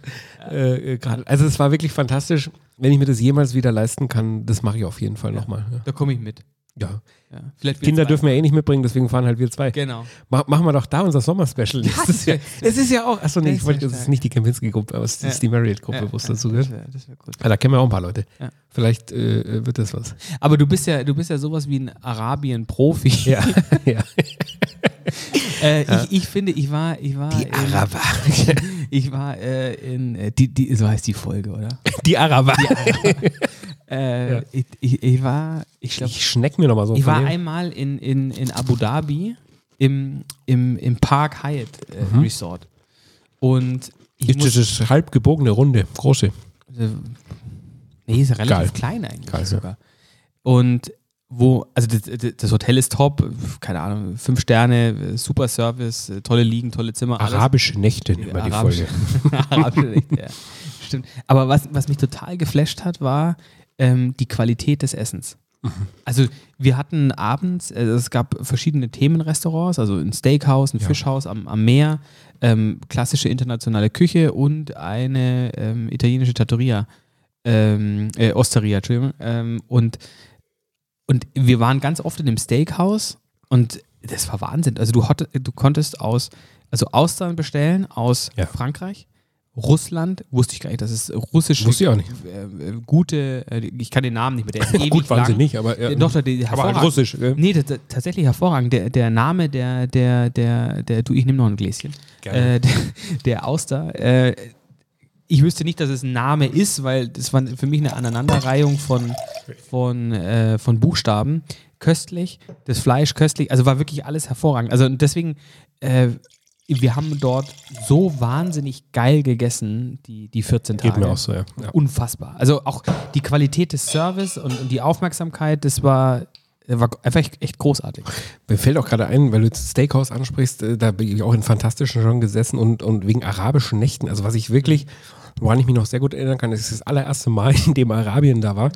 Äh, äh, grad, also es war wirklich fantastisch. Wenn ich mir das jemals wieder leisten kann, das mache ich auf jeden Fall nochmal. Ja. Da komme ich mit. Ja. Ja. Kinder dürfen wir eh nicht mitbringen, deswegen fahren halt wir zwei. Genau. Mach, machen wir doch da unser Sommerspecial. Ja, Das ist ja, es ist ja auch, achso, nee, Das ich wollte, wär das ist nicht die Kempinski-Gruppe, aber es Ja. ist die Marriott-Gruppe, Ja, wo es ja, dazu gehört. Das wäre wär gut. Ah, da kennen wir auch ein paar Leute. Ja. Vielleicht äh, wird das was. Aber du bist ja, du bist ja sowas wie ein Arabien-Profi. [LAUGHS] Ja, ja. [LAUGHS] Äh, ich, ich finde, ich war, ich war, Die in, Araber. [LAUGHS] ich war äh, in, äh, die, die, so heißt die Folge, oder? Die Araber. Äh, Ja. ich, ich, ich war, ich glaube, Ich schneck mir noch mal so ich war dem. einmal in, in, in Abu Dhabi im, im, im Park Hyatt äh, Resort. Und ich Ist das ist halb gebogene Runde, große. Nee, ist relativ Geil. klein eigentlich Geil, ja. sogar. Und wo, also das, das Hotel ist top, keine Ahnung, fünf Sterne, super Service, tolle Liegen, tolle Zimmer. alles. Arabische Nächte man die Arabische- Folge. [LAUGHS] Arabische Nächte, ja. Stimmt. Aber was, was mich total geflasht hat, war ähm, die Qualität des Essens. Mhm. Also wir hatten abends, äh, es gab verschiedene Themenrestaurants, also ein Steakhouse, ein Ja. Fischhaus am, am Meer, ähm, klassische internationale Küche und eine ähm, italienische Trattoria, ähm, äh, Osteria, Entschuldigung. Ähm, und, und wir waren ganz oft in dem Steakhouse und das war Wahnsinn. Also du, hatte, du konntest aus, also Austern bestellen aus Ja. Frankreich, Russland, wusste ich gar nicht, das ist russische Wusste ich auch nicht. äh, äh, gute, äh, ich kann den Namen nicht mehr, der [LAUGHS] ist ewig Gut lang. nicht, aber, ja, Äh, Doch, der, der, aber halt russisch. gell? Nee, das, das, tatsächlich hervorragend. Der, der Name, der, der, der, der, du, ich nehme noch ein Gläschen. Gerne. Äh, der, der Auster. Ich wüsste nicht, dass es ein Name ist, weil das war für mich eine Aneinanderreihung von, von, äh, von Buchstaben. Köstlich, das Fleisch köstlich, also war wirklich alles hervorragend. Also deswegen, äh, wir haben dort so wahnsinnig geil gegessen, die, die 14 Tage Geht mir auch so, ja. ja. unfassbar. Also auch die Qualität des Service und, und die Aufmerksamkeit, das war, war einfach echt, großartig. Mir fällt auch gerade ein, weil du jetzt Steakhouse ansprichst, äh, da bin ich auch in Fantastischen schon gesessen und, und wegen arabischen Nächten, also was ich wirklich, woran ich mich noch sehr gut erinnern kann, ist das allererste Mal, in dem Arabien da war.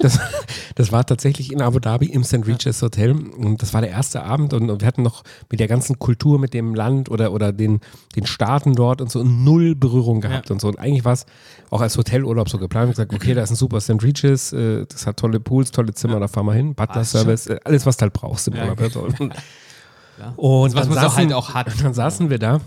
Das, [LAUGHS] das war tatsächlich in Abu Dhabi im St. Regis Hotel und das war der erste Abend und, und wir hatten noch mit der ganzen Kultur, mit dem Land oder, oder den, den Staaten dort und so null Berührung gehabt Ja. und so. Und eigentlich war es auch als Hotelurlaub so geplant. Ich gesagt, okay, da ist ein super St. Regis, äh, das hat tolle Pools, tolle Zimmer, da fahren wir hin, Butler-Service, äh, alles, was du halt brauchst im Ja, Urlaub. okay. [LAUGHS] Und, Ja. und was man so saßen, halt auch hat. [LAUGHS] Dann saßen wir da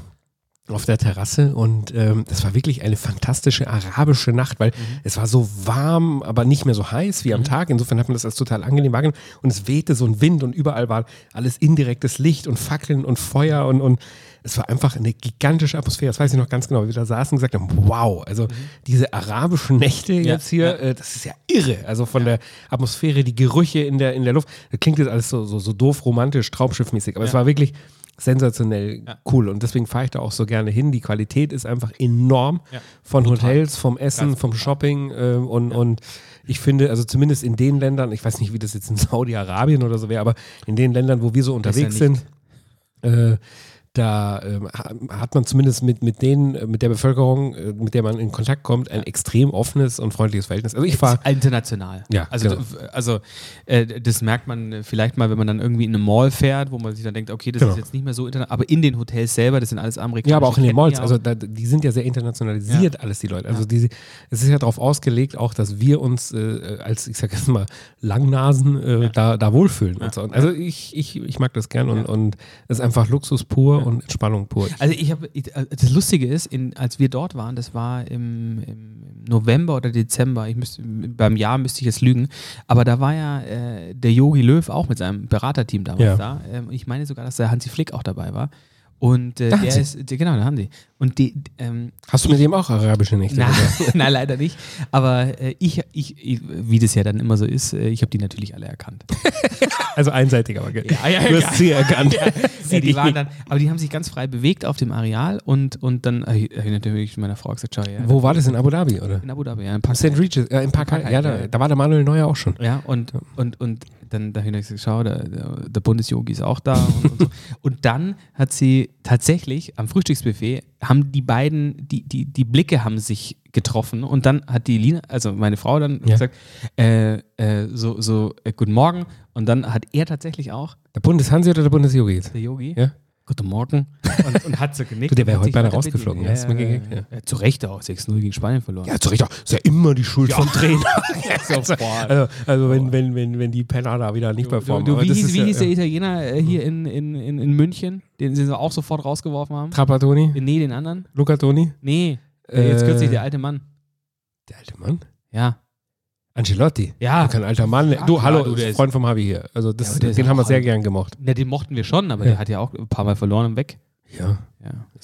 auf der Terrasse und ähm, das war wirklich eine fantastische arabische Nacht, weil es war so warm, aber nicht mehr so heiß wie am Tag. Insofern hat man das als total angenehm wahrgenommen und es wehte so ein Wind und überall war alles indirektes Licht und Fackeln und Feuer und, und es war einfach eine gigantische Atmosphäre. Das weiß ich noch ganz genau, wie wir da saßen und gesagt haben, wow, also diese arabischen Nächte Ja, jetzt hier, ja. äh, das ist ja irre. Also von der Atmosphäre, die Gerüche in der, in der Luft. Das klingt jetzt alles so, so, so doof, romantisch, traumschiffmäßig, aber es war wirklich sensationell cool. Und deswegen fahre ich da auch so gerne hin. Die Qualität ist einfach enorm Ja. von Hotels, vom Essen, vom Shopping äh, und, und ich finde, also zumindest in den Ländern, ich weiß nicht, wie das jetzt in [LAUGHS] Saudi-Arabien oder so wäre, aber in den Ländern, wo wir so unterwegs sind, äh, da ähm, ha- hat man zumindest mit, mit denen, äh, mit der Bevölkerung, äh, mit der man in Kontakt kommt, ein extrem offenes und freundliches Verhältnis. Also ich fahre international. Ja, also, genau. also äh, das merkt man vielleicht mal, wenn man dann irgendwie in eine Mall fährt, wo man sich dann denkt, okay, das Genau. ist jetzt nicht mehr so international, aber in den Hotels selber, das sind alles amerikanische Ja, aber auch in den Malls, also da, die sind ja sehr internationalisiert, alles die Leute. Also die, es ist ja darauf ausgelegt, auch, dass wir uns äh, als, ich sag jetzt mal, Langnasen äh, da, da wohlfühlen. Und so. Also ich, ich, ich mag das gern und, und es ist einfach Luxus pur und Entspannung pur. Also ich habe, das Lustige ist, in, als wir dort waren, das war im, im November oder Dezember, ich müsste, beim Jahr müsste ich jetzt lügen, aber da war ja äh, der Yogi Löw auch mit seinem Beraterteam damals Ja. da. Ähm, ich meine sogar, dass der Hansi Flick auch dabei war. Und äh, Der Hansi? ist, der, genau, der Hansi. Und die, ähm, Hast du mit dem auch arabische Nächte? [LAUGHS] Nein, leider nicht. Aber äh, ich, ich, ich, wie das ja dann immer so ist, äh, ich habe die natürlich alle erkannt. [LAUGHS] Also einseitig, aber. Ja, ja, du ja. hast sie erkannt. Ja, die [LAUGHS] waren dann, aber die haben sich ganz frei bewegt auf dem Areal und, und dann habe ich, natürlich meiner Frau gesagt, schau ja. Wo war das in Abu Dhabi, oder? In Abu Dhabi, ja, in Park St. Regis, äh, im Park, Park ja, da, ja. da war der Manuel Neuer auch schon. Ja, und, und, und dann da habe ich gesagt, schau, der, der, der Bundesjogi ist auch da. Und, und, so. [LAUGHS] und dann hat sie tatsächlich am Frühstücksbuffet, haben die beiden, die, die, die Blicke haben sich getroffen und dann hat die Lina, also meine Frau dann Ja. gesagt, äh, äh, so, so äh, guten Morgen und dann hat er tatsächlich auch, Der Bundeshansi oder der Bundesjogi jetzt? der Yogi, Ja? Guten Morgen und, und hat so genickt. Du, der wäre heute beinahe rausgeflogen, du gegeben, ja. Ja, zu Recht auch, 6-0 gegen Spanien verloren. Ja, zu Recht. auch. Ist ja immer die Schuld vom Trainer. [LAUGHS] [LAUGHS] so, boah. Also, also wenn, wenn, wenn, wenn die Penner da wieder nicht Du, performen. du, Aber wie hieß, wie ja- hieß der Italiener äh, hier in, in, in, in München, den sie auch sofort rausgeworfen haben? Trapattoni? Nee, den anderen? Luca Toni? Nee, äh, jetzt Äh, kürzlich der alte Mann. Der alte Mann? Ja. Ancelotti? Ja. Kein alter Mann. Ja, du, klar, hallo, du, der Freund vom Harvey hier. Also das, Ja, den haben wir sehr gern gemocht. Na, den mochten wir schon, aber Ja. der hat ja auch ein paar Mal verloren und weg. Ja.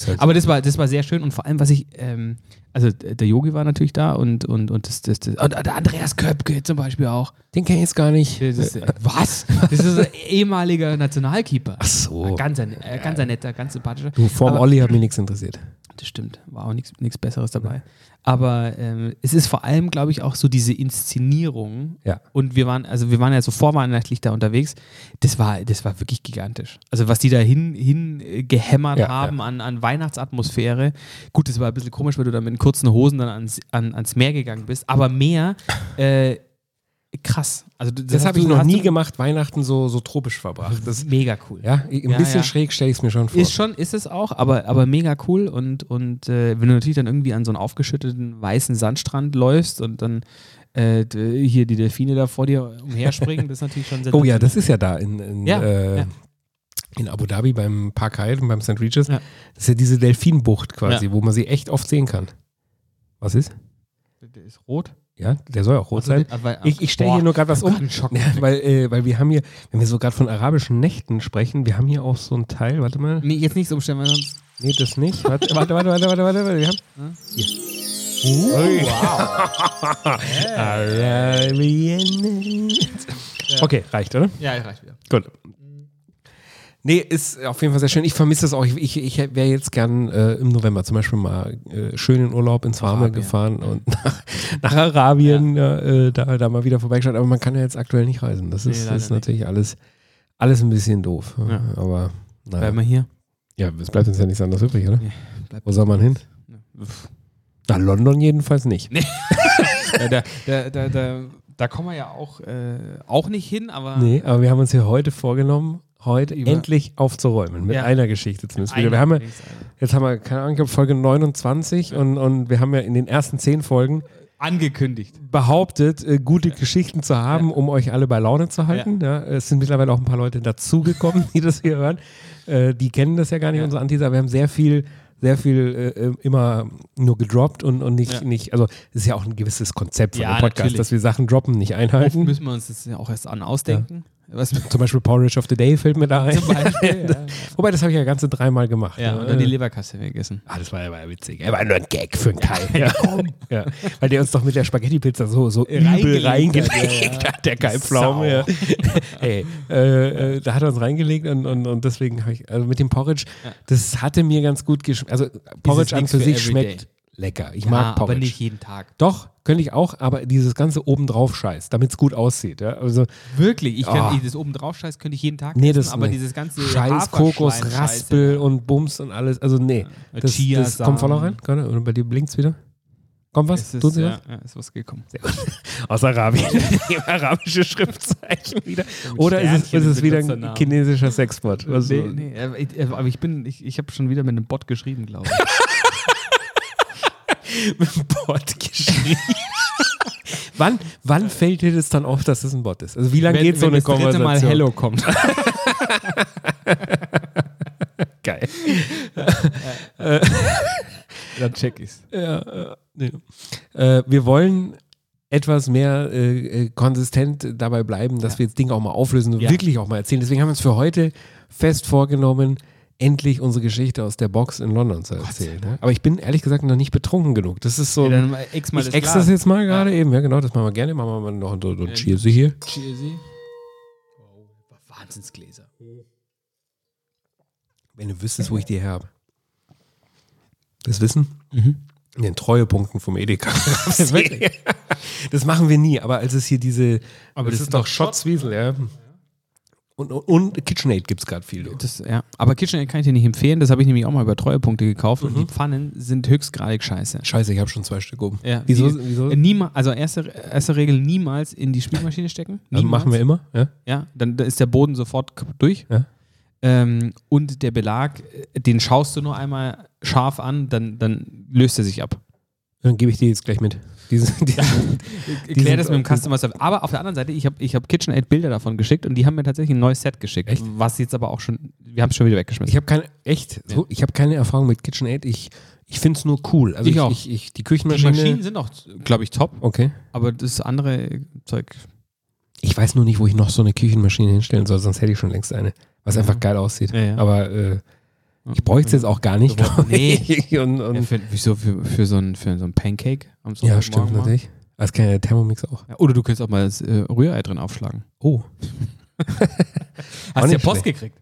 Halt Aber das war, das war sehr schön und vor allem, was ich, ähm, also der Yogi war natürlich da und, und, und, das, das, das, und der Andreas Köpke zum Beispiel auch. den kenne ich jetzt gar nicht. Das äh, was? Das ist ein ehemaliger Nationalkeeper. Ach so. Ganz ein, äh, ganz ein netter, ganz sympathischer. Du, vorm Olli hat mich nichts interessiert. Das stimmt, war auch nichts nichts Besseres dabei. Aber ähm, es ist vor allem, glaube ich, auch so diese Inszenierung. Ja. Und wir waren, also wir waren ja so vorweihnachtlich da unterwegs. Das war, das war wirklich gigantisch. Also was die da hin, hin äh, gehämmert Ja, haben An, an Weihnachtsatmosphäre. Gut, das war ein bisschen komisch, weil du da mit kurzen Hosen dann ans, an, ans Meer gegangen bist. Aber mehr, äh, krass. Also das, Das habe ich noch nie gemacht, Weihnachten so, so tropisch verbracht. Das, Mega cool. ja, ein Ja, bisschen ja. schräg stelle ich es mir schon vor. Ist schon, ist es auch, aber, aber mega cool und, und äh, wenn du natürlich dann irgendwie an so einen aufgeschütteten weißen Sandstrand läufst und dann äh, hier die Delfine da vor dir umherspringen, das ist natürlich schon [LAUGHS] sehr oh ja, das ist ja da in, in, Ja, äh, in Abu Dhabi beim Park Hyatt und beim St. Regis. Ja. Das ist ja diese Delfinbucht quasi, Ja. wo man sie echt oft sehen kann. Was ist? Der ist rot. Ja, der soll ja auch rot sein. Ich, ich stelle hier nur gerade was um. Ja, weil, äh, weil wir haben hier, wenn wir so gerade von arabischen Nächten sprechen, wir haben hier auch so ein Teil, warte mal. Nee, jetzt nichts umstellen, weil sonst. Nee, das nicht. Warte, warte, warte, warte, warte, warte, warte. Wir haben. Hier. Ui. [LAUGHS] Okay, reicht, oder? Ja, reicht wieder. Gut. Nee, ist auf jeden Fall sehr schön. Ich vermisse das auch. Ich, ich, ich wäre jetzt gern äh, im November zum Beispiel mal äh, schön in Urlaub ins Warme gefahren und [LAUGHS] nach, nach Arabien ja. äh, da, da mal wieder vorbeigeschaut. Aber man kann ja jetzt aktuell nicht reisen. Das Nee, ist, das ist natürlich alles, alles ein bisschen doof. Ja. Aber naja. Bleiben wir hier. Ja, es bleibt uns ja nichts anderes übrig, oder? Nee, bleibt- Wo soll man hin? Nach London jedenfalls nicht. [LAUGHS] Ja, da, da, da, da, da kommen wir ja auch, äh, auch nicht hin, aber. Nee, aber wir haben uns hier heute vorgenommen, heute Über- endlich aufzuräumen. Mit Ja. einer Geschichte zumindest. wieder. Wir haben ja, jetzt haben wir, keine Ahnung, ich glaube Folge 29 und, und wir haben ja in den ersten zehn Folgen Angekündigt. behauptet, äh, gute Geschichten zu haben, um euch alle bei Laune zu halten. Ja. es sind mittlerweile auch ein paar Leute dazugekommen, [LAUGHS] die das hier hören. Äh, die kennen das ja gar nicht, Ja. unsere Anteaser. Wir haben sehr viel, sehr viel äh, äh, immer nur gedroppt und, und nicht, Ja. nicht, also es ist ja auch ein gewisses Konzept von Ja, dem Podcast, natürlich. dass wir Sachen droppen, nicht Oft einhalten. müssen wir uns das ja auch erst an ausdenken. Was [LAUGHS] Zum Beispiel Porridge of the Day fällt mir da ein. Beispiel. [LAUGHS] ja. Wobei, das habe ich ja ganze dreimal gemacht. Ja, ne? und dann die Leberkasse vergessen. Ah, das war ja witzig. Er war nur ein Gag für einen Kai. [LAUGHS] Ja, ja. Weil der uns doch mit der Spaghetti-Pizza so, so übel Reingelegt hat, ja, ja. der Kai Pflaume. Ja. Hey, äh, äh, da hat er uns reingelegt und, und, und deswegen habe ich, also mit dem Porridge, Ja. das hatte mir ganz gut geschmeckt. Also Porridge an für für sich schmeckt lecker. Ich Ja, mag Porridge. aber nicht jeden Tag. Doch, könnte ich auch, aber dieses ganze obendrauf Scheiß, damit es gut aussieht. Ja? Also Wirklich, ich Ah. kann, ich, das oben drauf scheiß könnte ich jeden Tag Nee, essen, das aber nicht. dieses ganze Scheiß, Kokos, Haferschleim-Scheiße, Raspel ja. und Bums und alles. Also nee, Äh, das, das kommt voll noch rein. Oder bei dir blinkt's wieder? Kommt was? Es ist, sie ja, was? ja, ist was gekommen. [LAUGHS] Aus Arabien. [LAUGHS] Arabische Schriftzeichen wieder. Oder ist es, ist es wieder ein chinesischer Sexbot? Nee, so- nee, äh, äh, aber ich bin, ich, ich habe schon wieder mit einem Bot geschrieben, glaube ich. [LAUGHS] [LAUGHS] mit dem Bot geschrieben. [LAUGHS] wann, wann fällt dir das dann auf, dass es ein Bot ist? Also wie lange geht so eine das dritte Konversation? Mal Hello kommt. [LAUGHS] Geil. Dann check ich's. Ja, nee. äh, wir wollen etwas mehr äh, äh, konsistent dabei bleiben, dass Ja. wir jetzt Dinge auch mal auflösen und Ja. wirklich auch mal erzählen. Deswegen haben wir uns für heute fest vorgenommen, endlich unsere Geschichte aus der Box in London zu erzählen. Ne? Aber ich bin ehrlich gesagt noch nicht betrunken genug. Das ist so. Ja, ich das ex das jetzt mal gerade eben. Ja, genau, das machen wir gerne. Machen wir mal noch ein Ja. Cheersy hier. Cheersy. Oh, Wahnsinnsgläser. Wenn du wüsstest, wo ich die her habe. Das Wissen? Mhm. In den Treuepunkten vom Edeka. [LAUGHS] [LAUGHS] Das machen wir nie, aber als es hier diese. Aber das, das ist doch Schotzwiesel, ja. Und, und, und KitchenAid gibt es gerade viel. Das, ja. Aber KitchenAid kann ich dir nicht empfehlen. Das habe ich nämlich auch mal über Treuepunkte gekauft. Und Mhm. die Pfannen sind höchstgradig scheiße. Scheiße, ich habe schon zwei Stück oben. Ja, Wieso? Die, wieso? äh, niema, also erste, erste Regel, niemals in die Spülmaschine stecken. Also Niemals. machen wir immer. Ja? Ja, dann da ist der Boden sofort durch. Ja. Ähm, und der Belag, äh, den schaust du nur einmal scharf an, dann, dann löst er sich ab. Dann gebe ich die jetzt gleich mit. Diese, die, Erklär sind- das mit dem Customer Service. Aber auf der anderen Seite, ich habe ich hab KitchenAid Bilder davon geschickt und die haben mir tatsächlich ein neues Set geschickt. Echt? Was jetzt aber auch schon, wir haben es schon wieder weggeschmissen. ich habe keine, echt, so, ich habe keine Erfahrung mit KitchenAid. Ich, ich finde es nur cool. Also Ich ich, auch. Ich, ich, die die Küchenmaschine. Maschinen sind auch, glaube ich, top, Okay. aber das andere Zeug. Ich weiß nur nicht, wo ich noch so eine Küchenmaschine hinstellen soll, sonst hätte ich schon längst eine. Was Ja. einfach geil aussieht. Ja, ja. Aber äh, Ich bräuchte es jetzt auch gar nicht. So, glaub nee. ich. und, und, Ja, für, wieso für, für, so ein, für so ein Pancake am ja, Sonntagmorgen stimmt natürlich. Das kann ja der Thermomix auch. Ja, oder du könntest auch mal das äh, Rührei drin aufschlagen. Oh. [LAUGHS] Hast du ja Post gekriegt?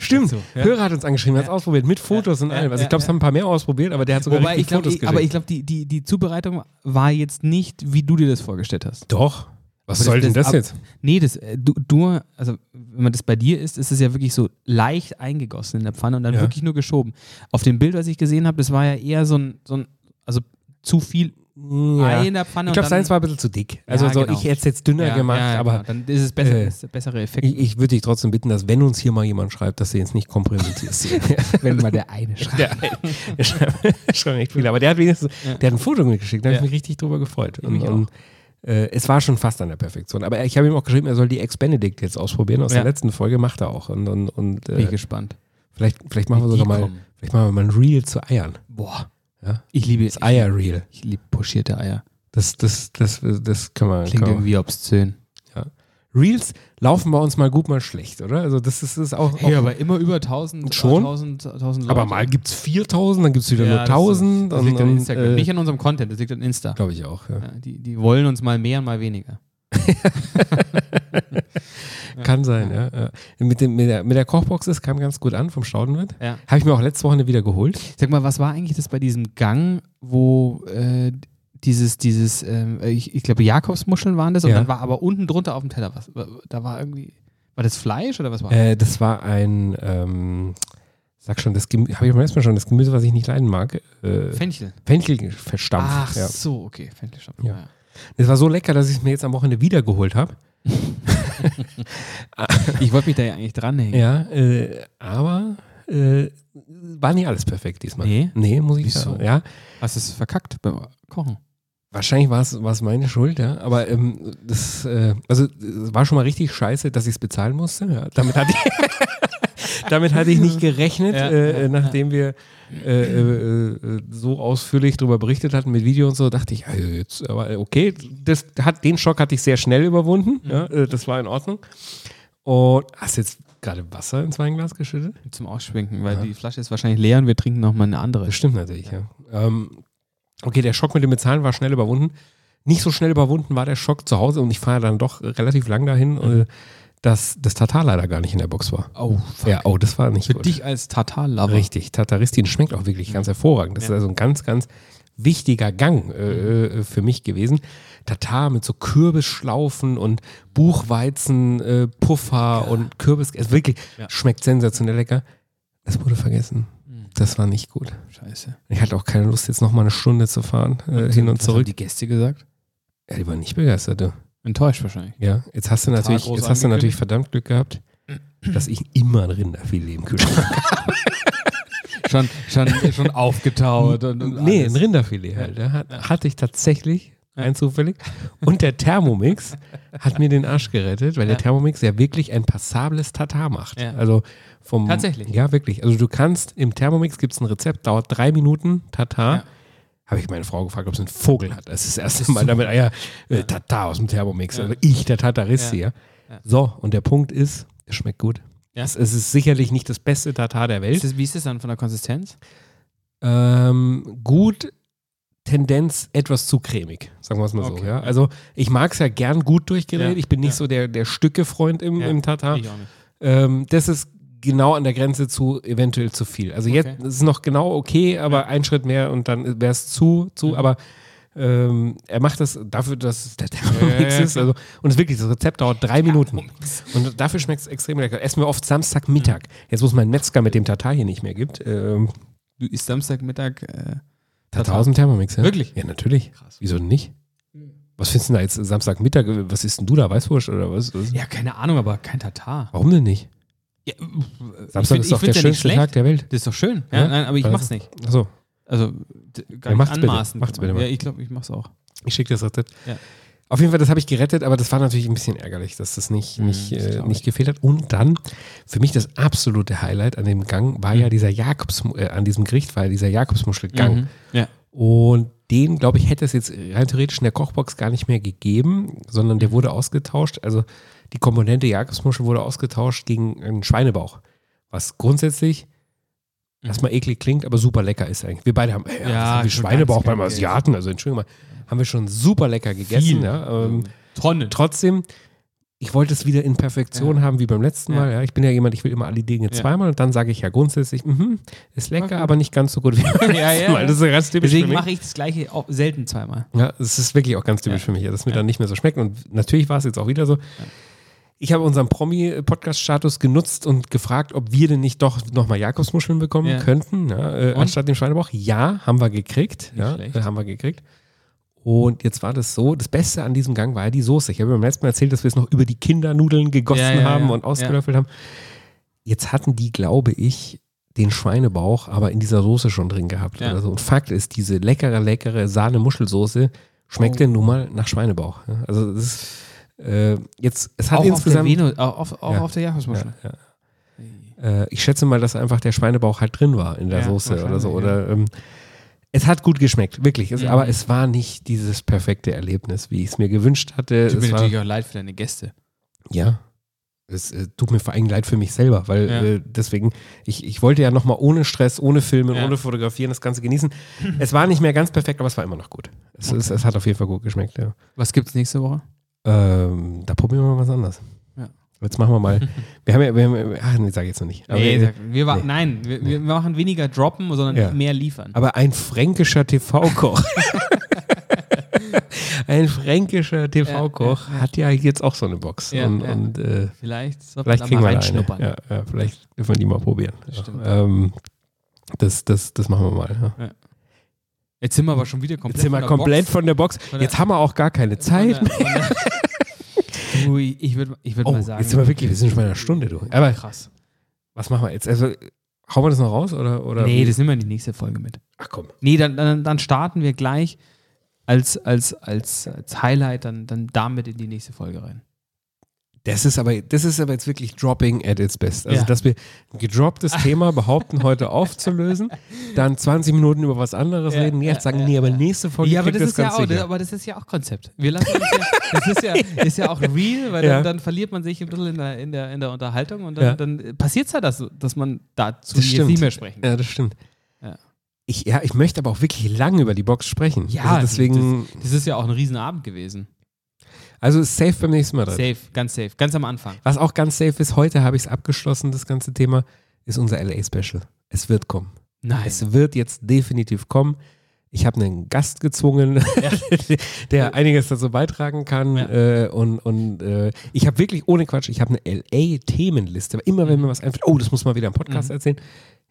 Stimmt. So, ja. Hörer hat uns angeschrieben, hat es Ja. ausprobiert mit Fotos und Ja, allem. Also ja, ich glaube, es ja. haben ein paar mehr ausprobiert, aber der hat sogar Wobei, richtig ich glaub, Fotos ich, aber ich glaube, die, die, die Zubereitung war jetzt nicht, wie du dir das vorgestellt hast. Doch. Was Aber soll das- denn das das ab- jetzt? Nee, das, äh, du, du, also wenn man das bei dir isst, ist es ja wirklich so leicht eingegossen in der Pfanne und dann Ja. wirklich nur geschoben. Auf dem Bild, was ich gesehen habe, das war ja eher so ein, so ein also zu viel Ei in der Pfanne. Ich glaube, seins war ein bisschen zu dick. Also Ja, so, genau. ich hätte es jetzt dünner ja, gemacht, ja, aber genau. dann ist es besser, äh, ist der bessere Effekt, ich, ich würde dich trotzdem bitten, dass wenn uns hier mal jemand schreibt, dass du jetzt nicht kompromittierst. [LAUGHS] wenn mal der eine schreibt. der, [LAUGHS] der schreibt schon echt viel, aber der hat wenigstens, Ja. der hat ein Foto mitgeschickt, da habe Ja. ich mich richtig drüber gefreut. Und, mich auch. und äh, es war schon fast an der Perfektion. Aber ich habe ihm auch geschrieben, er soll die Ex-Benedict jetzt ausprobieren aus Ja. der letzten Folge, macht er auch. Und, und, und Bin äh, gespannt. vielleicht, vielleicht machen wir Wie sogar mal, kommen. vielleicht machen wir mal ein Reel zu Eiern. Boah. Ja? Ich liebe Das Eier-Reel. Ich liebe pochierte Eier. Das, das, das, das können wir. Klingt können wir- irgendwie obszön. Reels laufen bei uns mal gut, mal schlecht, oder? Also das ist, ist auch, auch Ja, aber immer über 1000, Schon? 1000, 1000 Leute. aber mal gibt es 4000, dann gibt es wieder Ja, nur das ist- 1000 Das liegt an Instagram. äh, Nicht an unserem Content, das liegt an Insta. glaube ich auch. Ja. Ja, die, die wollen uns mal mehr, mal weniger. [LAUGHS] Kann sein, ja. ja. Mit, dem, mit, der, mit der Kochbox, das kam ganz gut an vom Staudenwirt. Ja. Habe ich mir auch letzte Woche wieder geholt. Sag mal, was war eigentlich das bei diesem Gang, wo äh, dieses, dieses, ähm, ich, ich glaube, Jakobsmuscheln waren das und Ja. dann war aber unten drunter auf dem Teller was. Da war irgendwie, war das Fleisch oder was war Äh, das war ein, ähm, sag schon, das Gemüse, habe ich beim letzten Mal schon, das Gemüse, was ich nicht leiden mag. Äh, Fenchel. Fenchel verstampft. Ach ja. so, okay. Fenchelstampf. Ja. Das war so lecker, dass ich es mir jetzt am Wochenende wieder geholt habe. [LAUGHS] Ich wollte mich da ja eigentlich dranhängen. Ja, äh, aber äh, war nicht alles perfekt diesmal. Nee? Nee, muss ich Wieso? sagen. Ja, Hast du es verkackt beim Kochen? Wahrscheinlich war es meine Schuld, ja. Aber ähm, das, äh, also es war schon mal richtig scheiße, dass ich es bezahlen musste. Ja. Damit hatte ich, [LAUGHS] damit hatte ich nicht gerechnet, Ja, äh, ja, nachdem wir äh, äh, äh, so ausführlich darüber berichtet hatten mit Video und so, dachte ich, also jetzt, aber okay, das hat, den Schock hatte ich sehr schnell überwunden. Mhm. Äh, das war in Ordnung. Und hast jetzt gerade Wasser ins Weinglas geschüttet? Zum Ausschwenken, weil die Flasche ist wahrscheinlich leer und wir trinken nochmal eine andere. Das stimmt natürlich, ja. Ähm, okay, der Schock mit dem Bezahlen war schnell überwunden. Nicht so schnell überwunden war der Schock zu Hause und ich fahre dann doch relativ lang dahin, Mhm. äh, dass das Tatar leider gar nicht in der Box war. Oh, fuck. Ja, oh, das war nicht Für gut. dich als Tatar-Lover. Richtig, Tataristin schmeckt auch wirklich ganz hervorragend. Das Ja. ist also ein ganz, ganz wichtiger Gang äh, äh, für mich gewesen. Tatar mit so Kürbisschlaufen und Buchweizen, äh, Puffer und Kürbis. Es wirklich Ja. schmeckt sensationell lecker. Das wurde vergessen. Das war nicht gut. Scheiße. Ich hatte auch keine Lust, jetzt noch mal eine Stunde zu fahren, äh, hin und zurück. die Gäste gesagt? Ja, die waren nicht begeistert, du. Enttäuscht wahrscheinlich. Ja, jetzt hast du Total natürlich, groß jetzt hast du natürlich verdammt Glück gehabt, dass ich immer ein Rinderfilet im Kühlschrank habe. [LAUGHS] schon, schon, schon aufgetaut. Und, und Nee, ein Rinderfilet halt. Ja. Hat, Hatte ich tatsächlich, rein zufällig. Und der Thermomix hat mir den Arsch gerettet, weil Ja. der Thermomix ja wirklich ein passables Tatar macht. Ja. Also vom, Tatsächlich? Ja, wirklich. Also du kannst, im Thermomix gibt es ein Rezept, dauert drei Minuten, Tatar. Ja. Habe ich meine Frau gefragt, ob sie einen Vogel hat. Das ist das erste Mal damit, ja, äh, Tatar aus dem Thermomix. Also ich, der Tatarist hier. So, und der Punkt ist, es schmeckt gut. Es, es ist sicherlich nicht das beste Tatar der Welt. Ist das, wie ist das dann von der Konsistenz? Ähm, gut, Tendenz etwas zu cremig, sagen wir es mal so. Okay. Ja? Also ich mag es ja gern gut durchgerät. Ja, Ich bin nicht ja. so der, der Stücke-Freund im, Ja, im Tatar. Ähm, das ist genau an der Grenze zu eventuell zu viel. Also jetzt Okay. ist es noch genau okay, aber ein Schritt mehr und dann wäre es zu, zu, Mhm. aber ähm, er macht das dafür, dass es der ja, Thermomix ja, ist. Also, und es ist wirklich, das Rezept dauert drei Minuten. [LAUGHS] Und dafür schmeckt es extrem lecker. Essen wir oft Samstagmittag. Jetzt, wo es meinen Metzger mit dem Tatar hier nicht mehr gibt. Ähm, Du isst Samstagmittag. Äh, Tatar aus dem Thermomix, ja. Wirklich? Ja, natürlich. Krass. Wieso denn nicht? Was findest du denn da jetzt Samstagmittag? Was isst denn du da? Weißwurst oder was? was? ja, keine Ahnung, aber kein Tatar. Warum denn nicht? Ja, Samstag ich ist doch find- der ja schönste schlecht. Tag der Welt. Das ist doch schön. Ja, Ja? Nein, aber ich Also- mach's nicht. Achso, Also gar Ja, nicht macht's bitte. anmaßen. Macht's bitte mal. Ja, ich glaube, ich mach's auch. ich schicke das Rezept. Ja. Auf jeden Fall, das habe ich gerettet, aber das war natürlich ein bisschen ärgerlich, dass das nicht, Mhm, nicht, das äh, nicht ich. gefehlt hat. Und dann, für mich das absolute Highlight an dem Gang war Mhm. ja dieser Jakobs, äh, an diesem Gericht war ja dieser Jakobsmuschelgang. Mhm. Ja. Und den, glaube ich, hätte es jetzt rein theoretisch in der Kochbox gar nicht mehr gegeben, sondern der wurde ausgetauscht. Also die Komponente Jakobsmuschel wurde ausgetauscht gegen einen Schweinebauch. Was grundsätzlich erstmal eklig klingt, aber super lecker ist eigentlich. Wir beide haben, ja, Ja, ja haben wir Schweinebauch beim. Asiaten, also Entschuldigung mal, haben wir schon super lecker gegessen. Ja, ähm, Tonnen. trotzdem, ich wollte es wieder in Perfektion Ja. haben wie beim letzten. Mal. Ja. Ich bin ja jemand, ich will immer alle Dinge zweimal und dann sage ich ja grundsätzlich, mhm, ist lecker, Okay. aber nicht ganz so gut wie beim [LAUGHS] letzten Mal. Das ist ganz typisch Deswegen für mich. mache ich das gleiche auch selten zweimal. Ja, es ist wirklich auch ganz typisch für mich, dass mir dann nicht mehr so schmeckt. Und natürlich war es jetzt auch wieder so. Ich habe unseren Promi-Podcast-Status genutzt und gefragt, ob wir denn nicht doch nochmal Jakobsmuscheln bekommen könnten, äh, anstatt dem Schweinebauch. Ja, haben wir gekriegt. Nicht Ja, schlecht. haben wir gekriegt. Und jetzt war das so, das Beste an diesem Gang war ja die Soße. Ich habe beim letzten Mal erzählt, dass wir es noch über die Kindernudeln gegossen Ja, ja, haben und ausgelöffelt haben. Jetzt hatten die, glaube ich, den Schweinebauch aber in dieser Soße schon drin gehabt Ja. oder so. Und Fakt ist, diese leckere, leckere Sahne-Muschelsoße schmeckt Oh. denn nun mal nach Schweinebauch. Also das ist äh, jetzt, es hat Auch auf der insgesamt. Venus, auch auf, auch Ja. auf der Jakobsmuschel. ja, ja. Äh, ich schätze mal, dass einfach der Schweinebauch halt drin war in der Soße oder so. Oder ähm, es hat gut geschmeckt, wirklich. Es, Mhm. Aber es war nicht dieses perfekte Erlebnis, wie ich es mir gewünscht hatte. Tut mir Es war, natürlich auch leid für deine Gäste. ja. Es äh, tut mir vor allem leid für mich selber, weil Ja. äh, deswegen, ich, ich wollte ja nochmal ohne Stress, ohne Filmen, Ja. ohne Fotografieren das Ganze genießen. Es war nicht mehr ganz perfekt, aber es war immer noch gut. Es, es, es hat auf jeden Fall gut geschmeckt, ja. Was gibt's nächste Woche? Ähm, da probieren wir mal was anderes. Jetzt machen wir mal. [LAUGHS] Wir haben ja, wir haben, ach nee, sag ich jetzt noch nicht. Aber, nee, wir wa- nee. Nein, wir, wir machen weniger droppen, sondern Ja. mehr liefern. aber ein fränkischer TV-Koch. [LAUGHS] ein fränkischer TV-Koch Ja, hat ja jetzt auch so eine Box. Ja, und und äh, Vielleicht vielleicht kriegen mal wir da eine. reinschnuppern. Ja, ja, vielleicht dürfen wir die mal probieren. Das. Ähm, das, das, das machen wir mal. Jetzt sind wir aber schon wieder komplett Jetzt sind wir von der komplett Box. von der Box. Jetzt haben wir auch gar keine Zeit. der- [LAUGHS] Du, ich würde ich würd Oh, mal sagen. jetzt sind wir wirklich, wir sind schon bei einer Stunde, du. Aber krass. was machen wir jetzt? Also, hauen wir das noch raus? Oder, oder Nee, wie? das nehmen wir in die nächste Folge mit. Ach komm. Nee, dann, dann, dann starten wir gleich als, als, als, als Highlight dann, dann damit in die nächste Folge rein. Das ist aber, das ist aber jetzt wirklich Dropping at its best. Also, Ja. dass wir ein gedropptes Thema behaupten, heute aufzulösen, [LAUGHS] dann 20 Minuten über was anderes Ja, reden, jetzt sagen, ja, nee, aber nächste Folge Ja, aber kriegt das, ist ja auch, sicher. aber das ist ja auch Konzept. Wir lassen ja, das ist ja, [LAUGHS] ist ja auch real, weil dann, dann verliert man sich ein bisschen in der, in der, in der Unterhaltung und dann, dann passiert es ja, dass, dass man dazu Das jetzt nicht mehr sprechen kann. Ja, das stimmt. Ich, ja, ich möchte aber auch wirklich lange über die Box sprechen. Ja, also deswegen, Das ist ja auch ein Riesenabend gewesen. Also ist safe beim nächsten Mal drin. Safe, ganz safe, ganz am Anfang. Was auch ganz safe ist, heute habe ich es abgeschlossen, das ganze Thema, ist unser LA-Special. Es wird kommen. Nein. Es wird jetzt definitiv kommen. Ich habe einen Gast gezwungen, [LAUGHS] der einiges dazu beitragen kann. Ja. Äh, und und äh, ich habe wirklich, ohne Quatsch, ich habe eine LA-Themenliste. Immer wenn mir was einfällt, oh, das muss mal wieder im Podcast Mhm. erzählen.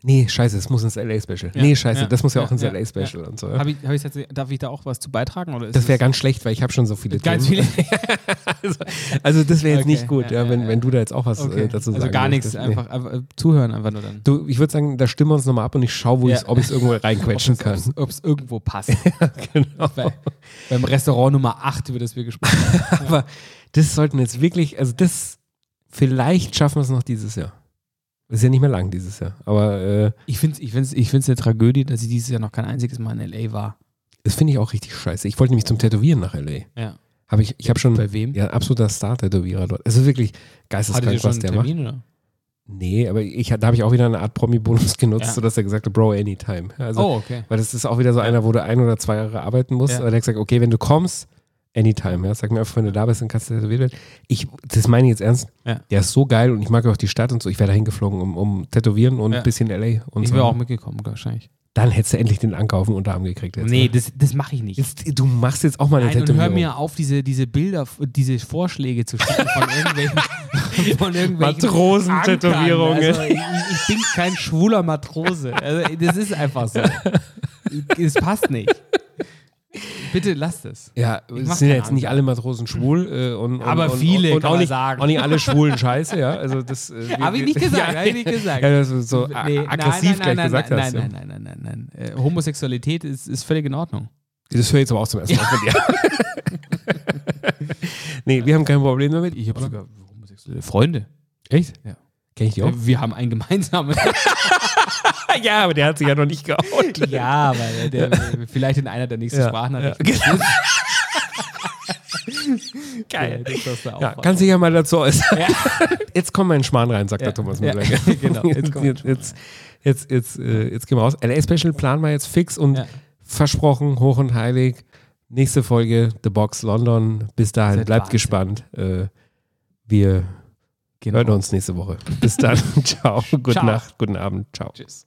Nee, scheiße, das muss ins LA-Special. Ja, Nee, scheiße, ja, das muss ja, ja, auch ins LA-Special und so. Hab ich, hab ich jetzt, darf ich da auch was zu beitragen? Oder Das wäre ganz schlecht, weil ich habe schon so viele ganz Themen. viele. [LAUGHS] also, also das wäre jetzt Okay, nicht gut, wenn, wenn du da jetzt auch was Okay. äh, dazu sagen also gar nichts. Nee. einfach, einfach äh, zuhören, einfach nur dann. Du, ich würde sagen, da stimmen wir uns nochmal ab und ich schaue, wo Ja. ich's, ob ich es irgendwo reinquetschen kann. Ob es irgendwo passt. [LAUGHS] genau. Bei, beim Restaurant Nummer 8, über das wir gesprochen haben. [LAUGHS] Aber das sollten jetzt wirklich, also das, vielleicht schaffen wir es noch dieses Jahr. Ist ja nicht mehr lang dieses Jahr. Aber äh, Ich finde es ich find's, ich find's eine Tragödie, dass ich dieses Jahr noch kein einziges Mal in L.A. war. das finde ich auch richtig scheiße. Ich wollte nämlich zum Tätowieren nach L.A. Ja. Hab ich ich habe schon Bei wem? ja, ein absoluter Star-Tätowierer dort. Es ist wirklich geisteskrank, was der macht. Termin, oder? Nee, aber ich, da habe ich auch wieder eine Art Promi-Bonus [LAUGHS] genutzt, Ja. sodass er gesagt hat, Bro, anytime. Also, oh, okay. Weil das ist auch wieder so einer, wo du ein oder zwei Jahre arbeiten musst. Ja. Aber der hat gesagt, okay, wenn du kommst, anytime. Ja? Sag mir einfach, wenn du da bist, dann kannst du tätowiert werden. Ich, das meine ich jetzt ernst. Ja. Der ist so geil und ich mag auch die Stadt und so. Ich wäre da hingeflogen, um, um tätowieren und Ja. ein bisschen LA und Ich so. wäre auch mitgekommen, wahrscheinlich. Dann hättest du endlich den Anker auf den Unterarm gekriegt. Jetzt, nee, ne? das, das mache ich nicht. jetzt, du machst jetzt auch mal eine Nein, und Tätowierung. hör mir auf, diese, diese Bilder, diese Vorschläge zu schicken von irgendwelchen, [LAUGHS] von irgendwelchen Matrosen-Tätowierungen. Also, ich, ich bin kein schwuler Matrose. Also, das ist einfach so. Es passt nicht. Bitte lasst es. Ja, es sind ja jetzt nicht alle Matrosen schwul äh, und, und, Aber viele, und, und kann auch nicht, sagen. auch nicht alle Schwulen scheiße, ja. Also das äh, Habe [LAUGHS] ich nicht gesagt, habe ich nicht gesagt. Ja, dass du so Nee, aggressiv nein, nein, gleich nein, gesagt nein, hast. Nein, nein, nein, nein, nein, nein. Äh, Homosexualität ist, ist völlig in Ordnung. Das höre ich jetzt aber auch zum ersten Mal von dir. [LAUGHS] nee, wir haben kein Problem damit. Ich habe sogar homosexuelle Freunde. Echt? Ja. Kenn ich die auch? Wir haben einen gemeinsamen. [LAUGHS] [LAUGHS] ja, aber der hat sich ja noch nicht geoutet. ja, aber der, der, vielleicht in einer der nächsten Ja, Sprachnachrichten. ja. [LAUGHS] Geil. Ja, machen. kannst dich ja mal dazu äußern. Ja. [LAUGHS] Jetzt kommt mein Schmarrn rein, sagt Ja. der Thomas Ja, Müller. genau, jetzt Jetzt, jetzt, jetzt Jetzt, äh, jetzt gehen wir raus. LA-Special planen wir jetzt fix und Ja. versprochen, hoch und heilig. Nächste Folge, The Box London. Bis dahin, bleibt Wahnsinn. gespannt. Äh, wir Genau. hören uns nächste Woche. Bis dann. Ciao. Gute Ciao. Nacht, guten Abend. Ciao. Tschüss.